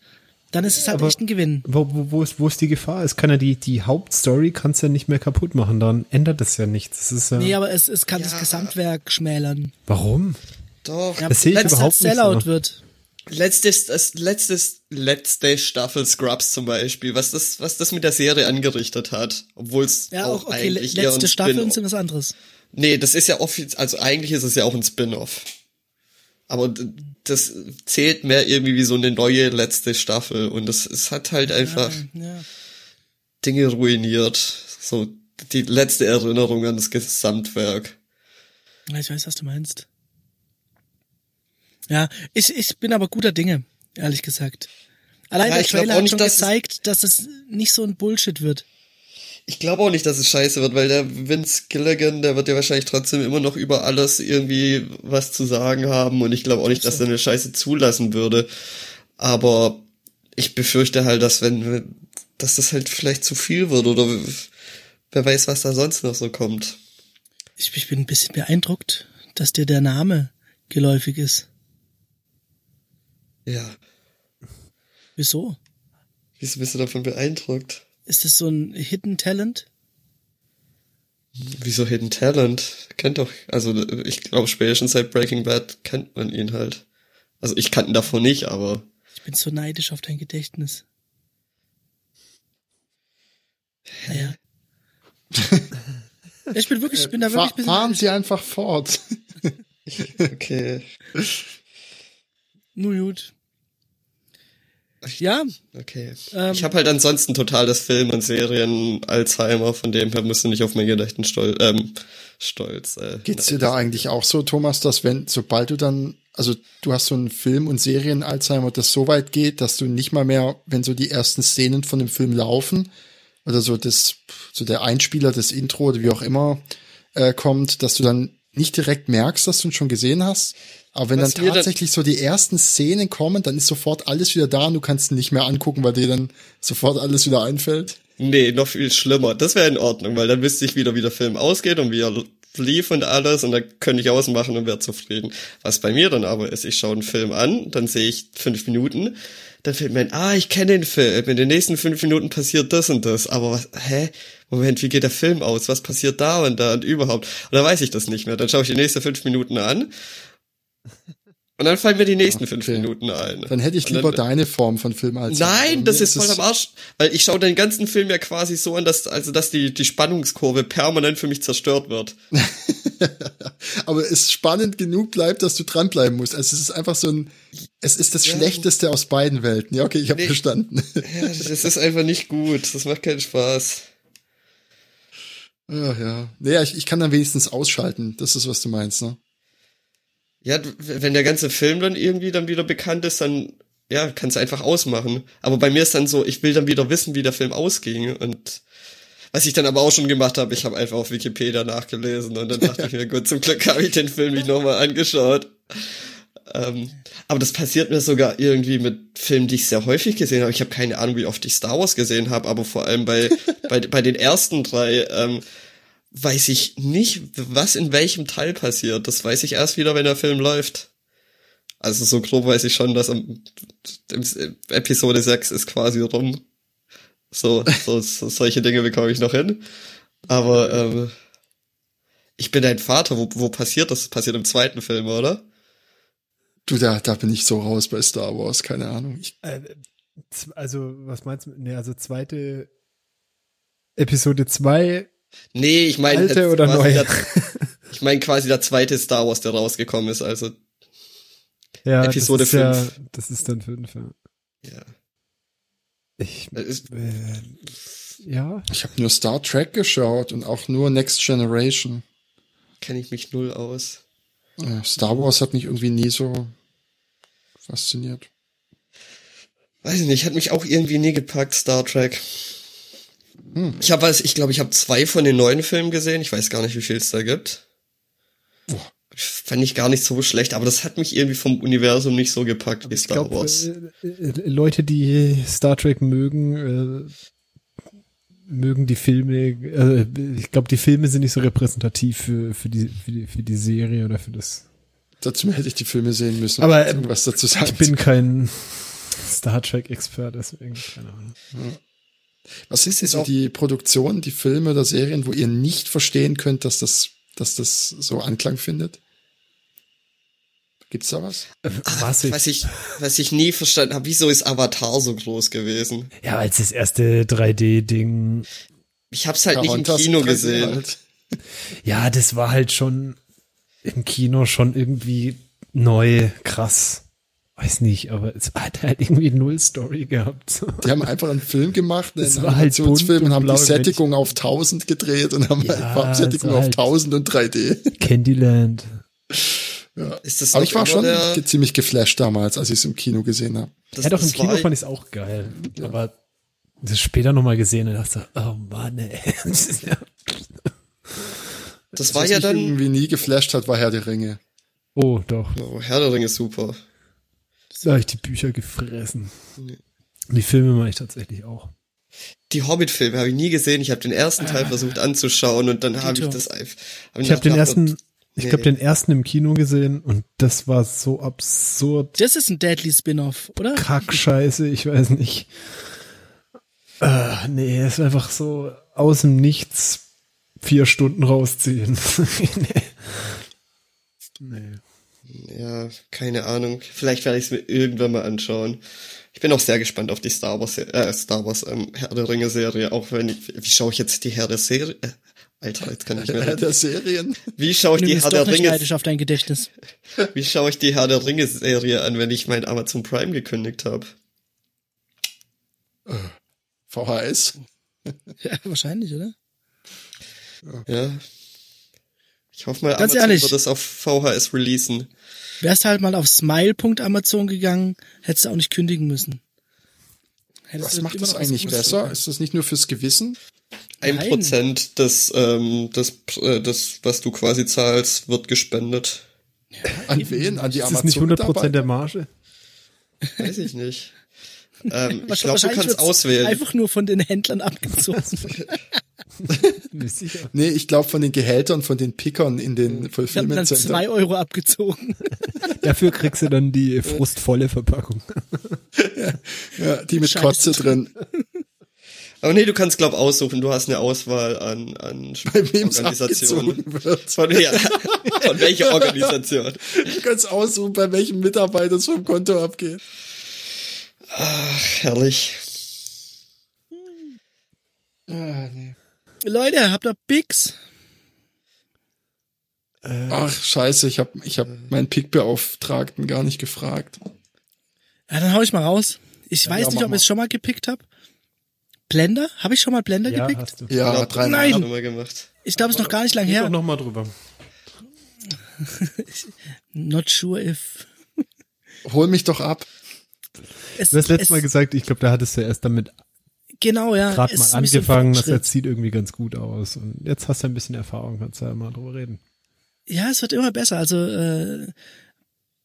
dann ist es halt echt ein Gewinn. wo, wo, wo, ist, wo ist die Gefahr? Es kann ja die, die Hauptstory kannst ja nicht mehr kaputt machen, dann ändert es ja nichts. Das ist ja. Nee, aber es, es kann das Ja. Gesamtwerk schmälern. warum? doch. Ja, Das sehe ich wenn es überhaupt halt nicht Sellout so. wird. Letztes, das letztes, letzte Staffel Scrubs zum Beispiel, was das, was das mit der Serie angerichtet hat, obwohl es Ja, auch auch, okay, eigentlich eher letzte ein Staffeln sind was anderes. Nee, das ist ja offiziell, also eigentlich ist es ja auch ein Spin-off. Aber das zählt mehr irgendwie wie so eine neue letzte Staffel und es, es hat halt einfach Ja. Dinge ruiniert. So die letzte Erinnerung an das Gesamtwerk. Ja, Ich weiß, was du meinst. Ja, ich, ich bin aber guter Dinge, ehrlich gesagt. Allein Ja, der Trailer hat schon dass gezeigt, dass es nicht so ein Bullshit wird. Ich glaube auch nicht, dass es scheiße wird, weil der Vince Gilligan, der wird ja wahrscheinlich trotzdem immer noch über alles irgendwie was zu sagen haben und ich glaube auch nicht, dass er eine Scheiße zulassen würde. Aber ich befürchte halt, dass wenn, dass das halt vielleicht zu viel wird oder wer weiß, was da sonst noch so kommt. Ich, ich bin ein bisschen beeindruckt, dass dir der Name geläufig ist. Ja. Wieso? Wieso bist du davon beeindruckt? Ist das so ein Hidden Talent? Wieso Hidden Talent? Kennt doch, also ich glaube spätestens seit Breaking Bad kennt man ihn halt. Also ich kannte ihn davon nicht, aber Ich bin so neidisch auf dein Gedächtnis. Naja. ich bin wirklich, ich bin da wirklich Fahr, ein bisschen fahren. Sie einfach fort. (laughs) okay. Nur gut. Ja, Okay. Ähm, ich habe halt ansonsten total das Film- und Serien-Alzheimer, von dem her musst du nicht auf mein Gedächtnis stolz. Ähm, stolz äh, Geht's dir da eigentlich auch so, Thomas, dass wenn, sobald du dann, also du hast so einen Film- und Serien-Alzheimer, das so weit geht, dass du nicht mal mehr, wenn so die ersten Szenen von dem Film laufen, oder so das, so der Einspieler, das Intro oder wie auch immer äh, kommt, dass du dann nicht direkt merkst, dass du ihn schon gesehen hast. Aber wenn Was dann mir dann- tatsächlich so die ersten Szenen kommen, dann ist sofort alles wieder da und du kannst ihn nicht mehr angucken, weil dir dann sofort alles wieder einfällt. Nee, noch viel schlimmer. Das wäre in Ordnung, weil dann wüsste ich wieder, wie der Film ausgeht und wie er lief und alles und dann könnte ich ausmachen und wäre zufrieden. Was bei mir dann aber ist, ich schaue einen Film an, dann sehe ich fünf Minuten, dann fällt mir ein, ah, ich kenne den Film, in den nächsten fünf Minuten passiert das und das, aber was, hä? Moment, wie geht der Film aus? Was passiert da und da und überhaupt? Und dann weiß ich das nicht mehr. Dann schaue ich die nächsten fünf Minuten an und dann fallen mir die nächsten fünf Okay. Minuten ein. Dann hätte ich lieber dann- deine Form von Film als Nein, das ist voll am Arsch, weil ich schaue den ganzen Film ja quasi so an, dass also dass die die Spannungskurve permanent für mich zerstört wird. (laughs) aber es spannend genug bleibt, dass du dranbleiben musst. Also es ist einfach so ein, es ist das Ja. Schlechteste aus beiden Welten. Ja, okay, ich habe Nee. verstanden. Ja, das ist einfach nicht gut. Das macht keinen Spaß. Ja, ja. Naja, ich, ich kann dann wenigstens ausschalten. Das ist, was du meinst, ne? Ja, wenn der ganze Film dann irgendwie dann wieder bekannt ist, dann ja, kannst du einfach ausmachen. Aber bei mir ist dann so, ich will dann wieder wissen, wie der Film ausging und was ich dann aber auch schon gemacht habe, ich habe einfach auf Wikipedia nachgelesen und dann dachte (laughs) ich mir, gut, zum Glück habe ich den Film nicht nochmal angeschaut. Ähm, aber das passiert mir sogar irgendwie mit Filmen, die ich sehr häufig gesehen habe. Ich habe keine Ahnung, wie oft ich Star Wars gesehen habe, aber vor allem bei, (laughs) bei, bei den ersten drei ähm, weiß ich nicht, was in welchem Teil passiert. Das weiß ich erst wieder, wenn der Film läuft. Also so grob weiß ich schon, dass am, im- Episode 6 ist quasi rum. So, so, so solche Dinge bekomme ich noch hin. Aber ähm, ich bin dein Vater, wo, wo passiert das? Das passiert im zweiten Film, oder? Du, da, da bin ich so raus bei Star Wars, keine Ahnung. Ich, Äh, also, was meinst du? Nee, also zweite Episode 2, Nee, ich meine alte oder quasi neue? der- (laughs) Ich meine quasi der zweite Star Wars, der rausgekommen ist. Also ja, Episode das ist ja, fünf. das ist dann fünf, ja. ja, Ich, es ist, äh, ja, ich habe nur Star Trek geschaut und auch nur Next Generation. kenne ich mich null aus. Star Wars hat mich irgendwie nie so fasziniert. Weiß ich nicht, hat mich auch irgendwie nie gepackt, Star Trek. Hm. Ich habe, ich glaube, ich habe zwei von den neuen Filmen gesehen. Ich weiß gar nicht, wie viel es da gibt. Boah. Fand ich gar nicht so schlecht, aber das hat mich irgendwie vom Universum nicht so gepackt wie ich Star glaube, Wars. äh, äh, Leute, die Star Trek mögen, äh, mögen die Filme, äh, ich glaube, die Filme sind nicht so repräsentativ für, für, die, für, die, für die Serie oder für das. Dazu hätte ich die Filme sehen müssen. Aber, um irgendwas dazu sagen. Ich bin kein Star Trek-Experte, deswegen, keine Ahnung. Was ist auch- die Produktion, die Filme oder Serien, wo ihr nicht verstehen könnt, dass das, dass das so Anklang findet? Gibt's da was? Was Was ich, was ich nie verstanden habe, wieso ist Avatar so groß gewesen? Ja, als das erste 3D-Ding. Ich hab's halt nicht im Kino 3D gesehen. halt. Ja, das war halt schon im Kino schon irgendwie neu, krass. Weiß nicht, aber es hat halt irgendwie null Story gehabt. Die haben einfach einen Film gemacht, einen halt Animationsfilm bunt und haben und die Sättigung auf 1000 gedreht und haben Ja, einfach Sättigung war auf halt- 1000 und 3D. Candyland. Ist das Aber ich war schon ziemlich geflasht damals, als ich es im Kino gesehen habe. das, ja, doch, im Kino war, fand ich es auch geil. Aber das später nochmal gesehen und dachte, oh Mann, ey. (laughs) Das ja- das war Was ja mich dann, irgendwie nie geflasht hat, war Herr der Ringe. oh, doch. oh, Herr der Ringe ist super. Da habe ich die Bücher gefressen. Die Filme mache ich tatsächlich auch. Die Hobbit-Filme habe ich nie gesehen. Ich habe den ersten Teil (laughs) versucht anzuschauen und dann habe ich das einfach. Ich habe den ersten, ich Nee. glaube, den ersten im Kino gesehen und das war so absurd Das ist ein Deadly Spin-off, oder? Kackscheiße, ich weiß nicht. Äh, nee, es ist einfach so aus dem Nichts vier Stunden rausziehen. (laughs) nee. nee. Ja, keine Ahnung. Vielleicht werde ich es mir irgendwann mal anschauen. Ich bin auch sehr gespannt auf die Star Wars, äh, Star Wars ähm, Herr der Ringe Serie. Auch wenn ich, wie schaue ich jetzt die Herr der Serie? Äh, Alter, jetzt kann ich nicht Herr der Serien. Wie schaue ich Nimm die Herr der nicht Ringe? neidisch auf dein Gedächtnis. (laughs) Wie schaue ich die Herr der Ringe Serie an, wenn ich mein Amazon Prime gekündigt habe? VHS. Ja, wahrscheinlich, oder? Ja. Ich hoffe mal, Ganz Amazon ehrlich. wird das auf VHS releasen. Wärst halt mal auf Smile.amazon gegangen, hättest du auch nicht kündigen müssen. Hättest Was du macht das eigentlich besser? Ist das nicht nur fürs Gewissen? Ein. Prozent des, ähm, des, äh, des, was du quasi zahlst, wird gespendet. An wen? An die Ist das nicht 100% Amazon-Mitarbeiter? der Marge? Weiß ich nicht. (laughs) ähm, ich Wahrscheinlich glaube, du kannst auswählen. Einfach nur von den Händlern abgezogen. (laughs) Nee, ich glaube von den Gehältern von den Pickern in den haben dann Fulfillment-Centern. zwei Euro abgezogen. (laughs) Dafür kriegst du dann die frustvolle Verpackung. Ja, die mit Scheiße. Kotze drin. Aber nee, du kannst, glaub, aussuchen. Du hast eine Auswahl an, an (laughs) Bei Organisationen. Von, ja, (laughs) von welcher Organisation? Du kannst aussuchen, bei welchem Mitarbeiter es vom Konto abgeht. Ach, herrlich. Ah, nee. Leute, habt ihr Bigs? Ach, scheiße, ich habe ich hab meinen Pickbeauftragten gar nicht gefragt. Ja, dann hau ich mal raus. Ich weiß ja, nicht, ob ich es schon mal gepickt habe. Blender? Habe ich schon mal Blender Ja, gepickt? hast du. Ja, glaub, dreimal. Nein. Haben wir gemacht. Ich glaube, es ist noch gar nicht lang Red her. doch noch mal drüber. (laughs) Not sure if. Hol mich doch ab. Es, Du hast letztes es, Mal gesagt, ich glaube, da hattest du erst damit Genau, ja. gerade mal angefangen, das sieht irgendwie ganz gut aus. Und jetzt hast du ein bisschen Erfahrung, kannst du ja mal drüber reden. Ja, es wird immer besser. Also äh,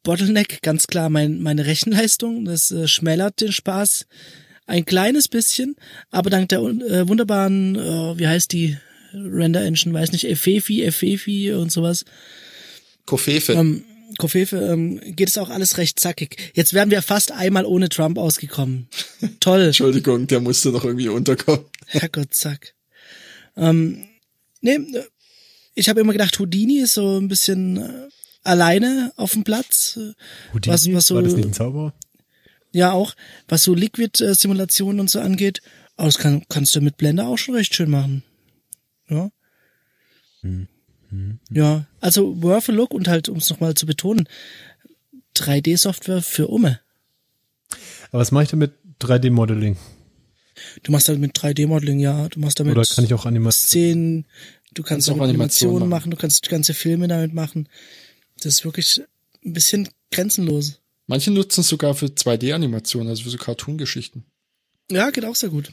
Bottleneck, ganz klar, mein, meine Rechenleistung, das äh, schmälert den Spaß ein kleines bisschen, aber dank der äh, wunderbaren, äh, wie heißt die Render Engine, weiß nicht, Efefi, Efefi und sowas, Kofefe. ähm, Kofefe, ähm, geht es auch alles recht zackig. Jetzt wären wir fast einmal ohne Trump ausgekommen. (laughs) Toll. Entschuldigung, der musste noch irgendwie unterkommen. Herrgott, zack. Ähm, nee, äh, ich habe immer gedacht, Houdini ist so ein bisschen äh, alleine auf dem Platz. Houdini, Was- was so- war das nicht ein Zauberer? Ja, auch, was so Liquid-Simulationen und so angeht. Aber das kann, kannst du mit Blender auch schon recht schön machen. Ja. Ja, also worth a look und halt, um es nochmal zu betonen, 3D-Software für Umme. Aber was mache ich damit 3D-Modeling? Du machst damit 3D-Modeling, ja. Du machst damit Oder kann ich auch? Szenen, du kannst, Kannst auch Animationen Animationen machen. du kannst ganze Filme damit machen. Das ist wirklich ein bisschen grenzenlos. Manche nutzen es sogar für 2D-Animationen, also für so Cartoon-Geschichten. Ja, geht auch sehr gut.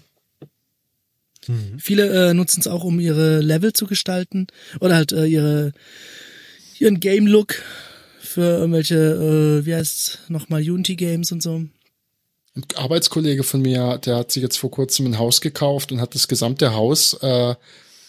Viele äh, nutzen es auch, um ihre Level zu gestalten oder halt äh, ihre ihren Game-Look für irgendwelche, äh, wie heißt nochmal, Unity-Games und so. Ein Arbeitskollege von mir, der hat sich jetzt vor kurzem ein Haus gekauft und hat das gesamte Haus äh,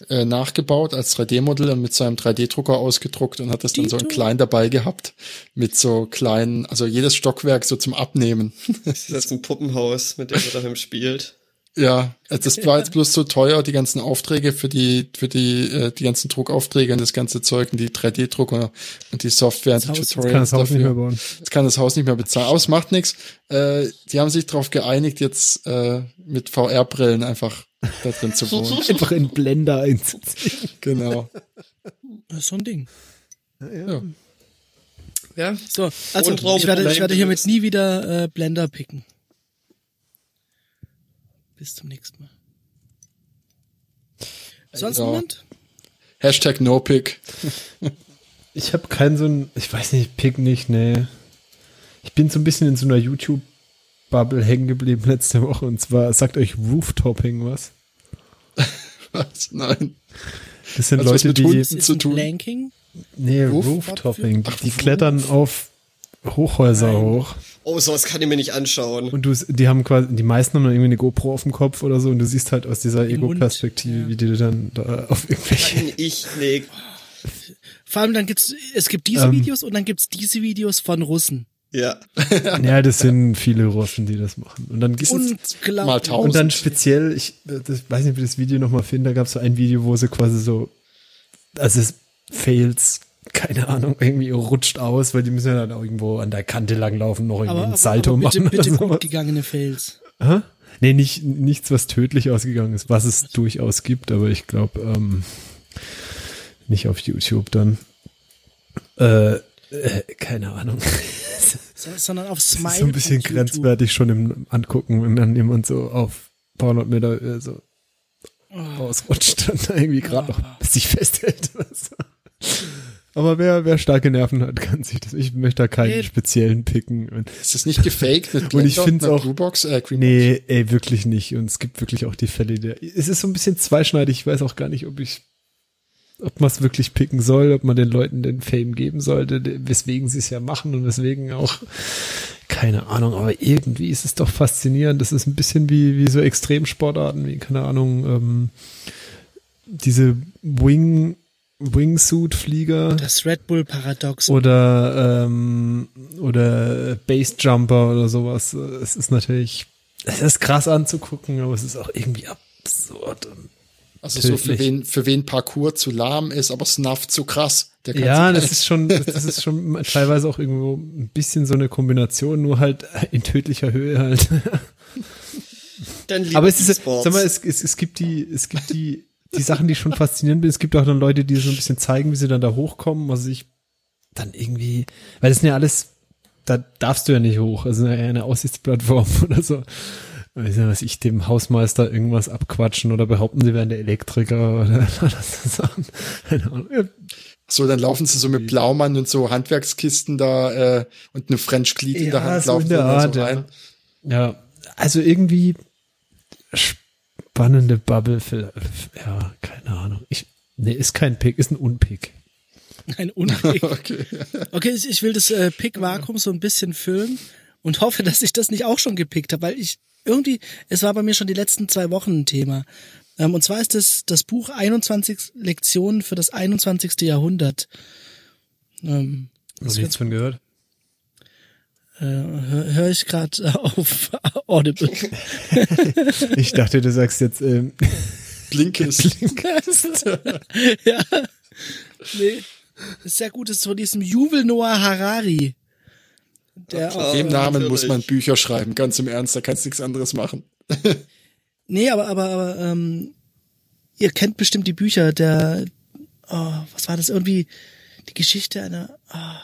äh, nachgebaut als 3D-Modell und mit seinem 3D-Drucker ausgedruckt und hat das dann so ein klein dabei gehabt. Mit so kleinen, also jedes Stockwerk so zum Abnehmen. (laughs) Das ist jetzt ein Puppenhaus, mit dem er daheim spielt. Ja, also das war jetzt bloß so teuer, die ganzen Aufträge für die, für die, äh, die ganzen Druckaufträge und das ganze Zeug und die 3D-Drucker und die Software und die Das Haus- Tutorials Kann das Haus nicht mehr dafür. bauen. Jetzt kann das Haus nicht mehr bezahlen. Aus macht nichts. Äh, die haben sich darauf geeinigt, jetzt äh, mit VR-Brillen einfach da drin zu wohnen. (laughs) Einfach in Blender einzuziehen. genau. Das ist so ein Ding. Ja. Ja. So, also ich werde, ich werde hiermit nie wieder äh, Blender picken. Bis zum nächsten Mal. Sonst Ja. niemand? Hashtag NoPick. Ich habe keinen so ein, ich weiß nicht, Pick nicht, nee. Ich bin so ein bisschen in so einer YouTube-Bubble hängen geblieben letzte Woche und zwar sagt euch Rooftopping was. (laughs) Was? Nein. Das sind Also was Leute, mit die, Hunden? Ist zu tun. Planking? nee, Roof- Rooftopping, die, Ach, die Roof- klettern auf Hochhäuser Nein. hoch Oh, sowas kann ich mir nicht anschauen. und du, die haben quasi, die meisten haben dann irgendwie eine GoPro auf dem Kopf oder so und du siehst halt aus dieser Ego-Perspektive, ja. wie die dann da (laughs) auf irgendwelche Kann ich, nee. Vor allem dann gibt's, es gibt diese Ähm. Videos und dann gibt's diese Videos von Russen. Ja. (laughs) Ja, das sind viele Russen, die das machen. Und dann gibt's Mal Unglaublich. tausend. und dann speziell, ich das, weiß nicht, ob ich das Video nochmal finde, da gab es so ein Video, wo sie quasi so, also es fails, keine Ahnung, irgendwie rutscht aus, weil die müssen ja dann auch irgendwo an der Kante langlaufen, noch irgendwie aber, einen aber, Salto aber bitte, machen. bitte oder gut sowas. gegangene Fails. Hä? Nee, nicht, nichts, was tödlich ausgegangen ist, was es durchaus gibt, aber ich glaube, ähm, nicht auf YouTube dann. Äh, äh, keine Ahnung. (laughs) So- Sondern auf Das Smile. ist so ein bisschen grenzwertig schon im Angucken, wenn dann jemand so auf paar hundert Meter äh, so ausrutscht und da irgendwie gerade noch sich festhält. oder so. Aber wer, wer starke Nerven hat, kann sich das. Ich möchte da keinen Nee. speziellen picken. Und, Ist das nicht gefaked mit Und ich find's einer auch- Bluebox? Äh, nee, ey, wirklich nicht. Und es gibt wirklich auch die Fälle, der. Es ist so ein bisschen zweischneidig. Ich weiß auch gar nicht, ob ich, ob man es wirklich picken soll, ob man den Leuten den Fame geben sollte, weswegen sie es ja machen und weswegen auch. Keine Ahnung, aber irgendwie ist es doch faszinierend. Das ist ein bisschen wie, wie so Extremsportarten, wie, keine Ahnung, ähm, diese Wing, Wingsuit-Flieger Das Red Bull Paradox. oder ähm, oder Bassjumper oder sowas. Es ist natürlich, es ist krass anzugucken, aber es ist auch irgendwie absurd. Und Also so für tödlich. wen, für wen Parkour zu lahm ist, aber Snuff zu krass. Ja, das ist schon, das ist schon (laughs) teilweise auch irgendwo ein bisschen so eine Kombination, nur halt in tödlicher Höhe halt. Dann lieber Aber es ist, sag mal, es, es, es gibt die, es gibt die, die Sachen, die schon faszinierend sind. Es gibt auch dann Leute, die so ein bisschen zeigen, wie sie dann da hochkommen. Also ich dann irgendwie, weil das sind ja alles, da darfst du ja nicht hoch. Also eine Aussichtsplattform (laughs) oder so. Weiß nicht, was ich dem Hausmeister irgendwas abquatschen oder behaupten, sie wären der Elektriker oder, (laughs) Ahnung. Ja, So, dann laufen sie so mit Blaumann und so Handwerkskisten da äh, und eine French Glied in der Ja, Hand so in laufen dann Art, so ja. rein. Ja, also irgendwie spannende Bubble für, ja, keine Ahnung. Ich, nee, ist kein Pick, ist ein Unpick. Ein Unpick. (laughs) Okay. Okay, ich ich will das äh, Pick-Vakuum so ein bisschen füllen und hoffe, dass ich das nicht auch schon gepickt habe, weil ich irgendwie, es war bei mir schon die letzten zwei Wochen ein Thema. Ähm, und zwar ist das das Buch 21 Lektionen für das 21. Jahrhundert. Ähm, Hast du nichts von gehört? äh, höre hör ich gerade (laughs) auf Audible. (laughs) Ich dachte, du sagst jetzt, ähm, (laughs) Blinkist. ja. Nee. Ist sehr gut, ist von diesem Yuval Noah Harari. Der klar. Dem Namen muss man natürlich. Bücher schreiben, ganz im Ernst, da kannst du nichts anderes machen. (laughs) Nee, aber, aber, aber, ähm, ihr kennt bestimmt die Bücher der, oh, was war das, irgendwie die Geschichte einer, ah.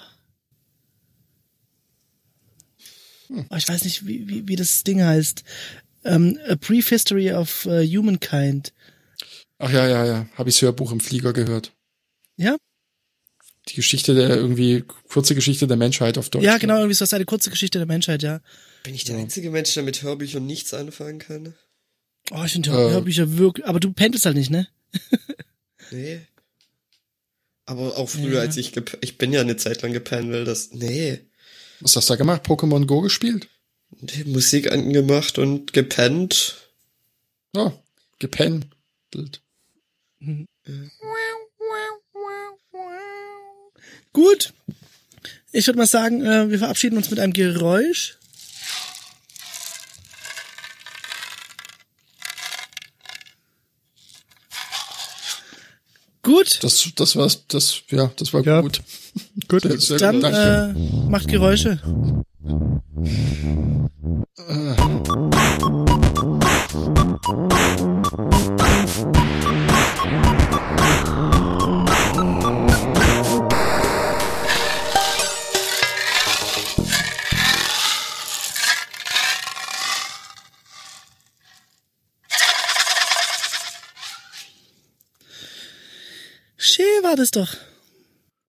oh, ich weiß nicht, wie, wie, wie das Ding heißt. Ähm, A Brief History of uh, Humankind. Ach ja, ja, ja, habe ich das Hörbuch im Flieger gehört. Ja? Die Geschichte der irgendwie kurze Geschichte der Menschheit auf Deutsch. Ja, genau, irgendwie so eine kurze Geschichte der Menschheit, ja. Bin ich der einzige Mensch, der mit Hörbüchern nichts anfangen kann? Oh, ich finde Äh. Hörbücher wirklich, aber du pendelst halt nicht, ne? (laughs) Nee. Aber auch früher, Ja. als ich gep ich bin ja eine Zeit lang gependelt, das, nee. Was hast du da gemacht? Pokémon Go gespielt? Die Musik angemacht und gepennt. Ja, gependelt. Gut. Ich würde mal sagen, äh, wir verabschieden uns mit einem Geräusch. Gut. Das, das war's, das, ja, das war ja. gut. Gut. Sehr, sehr Dann gut. Äh, macht Geräusche. Äh. War das doch.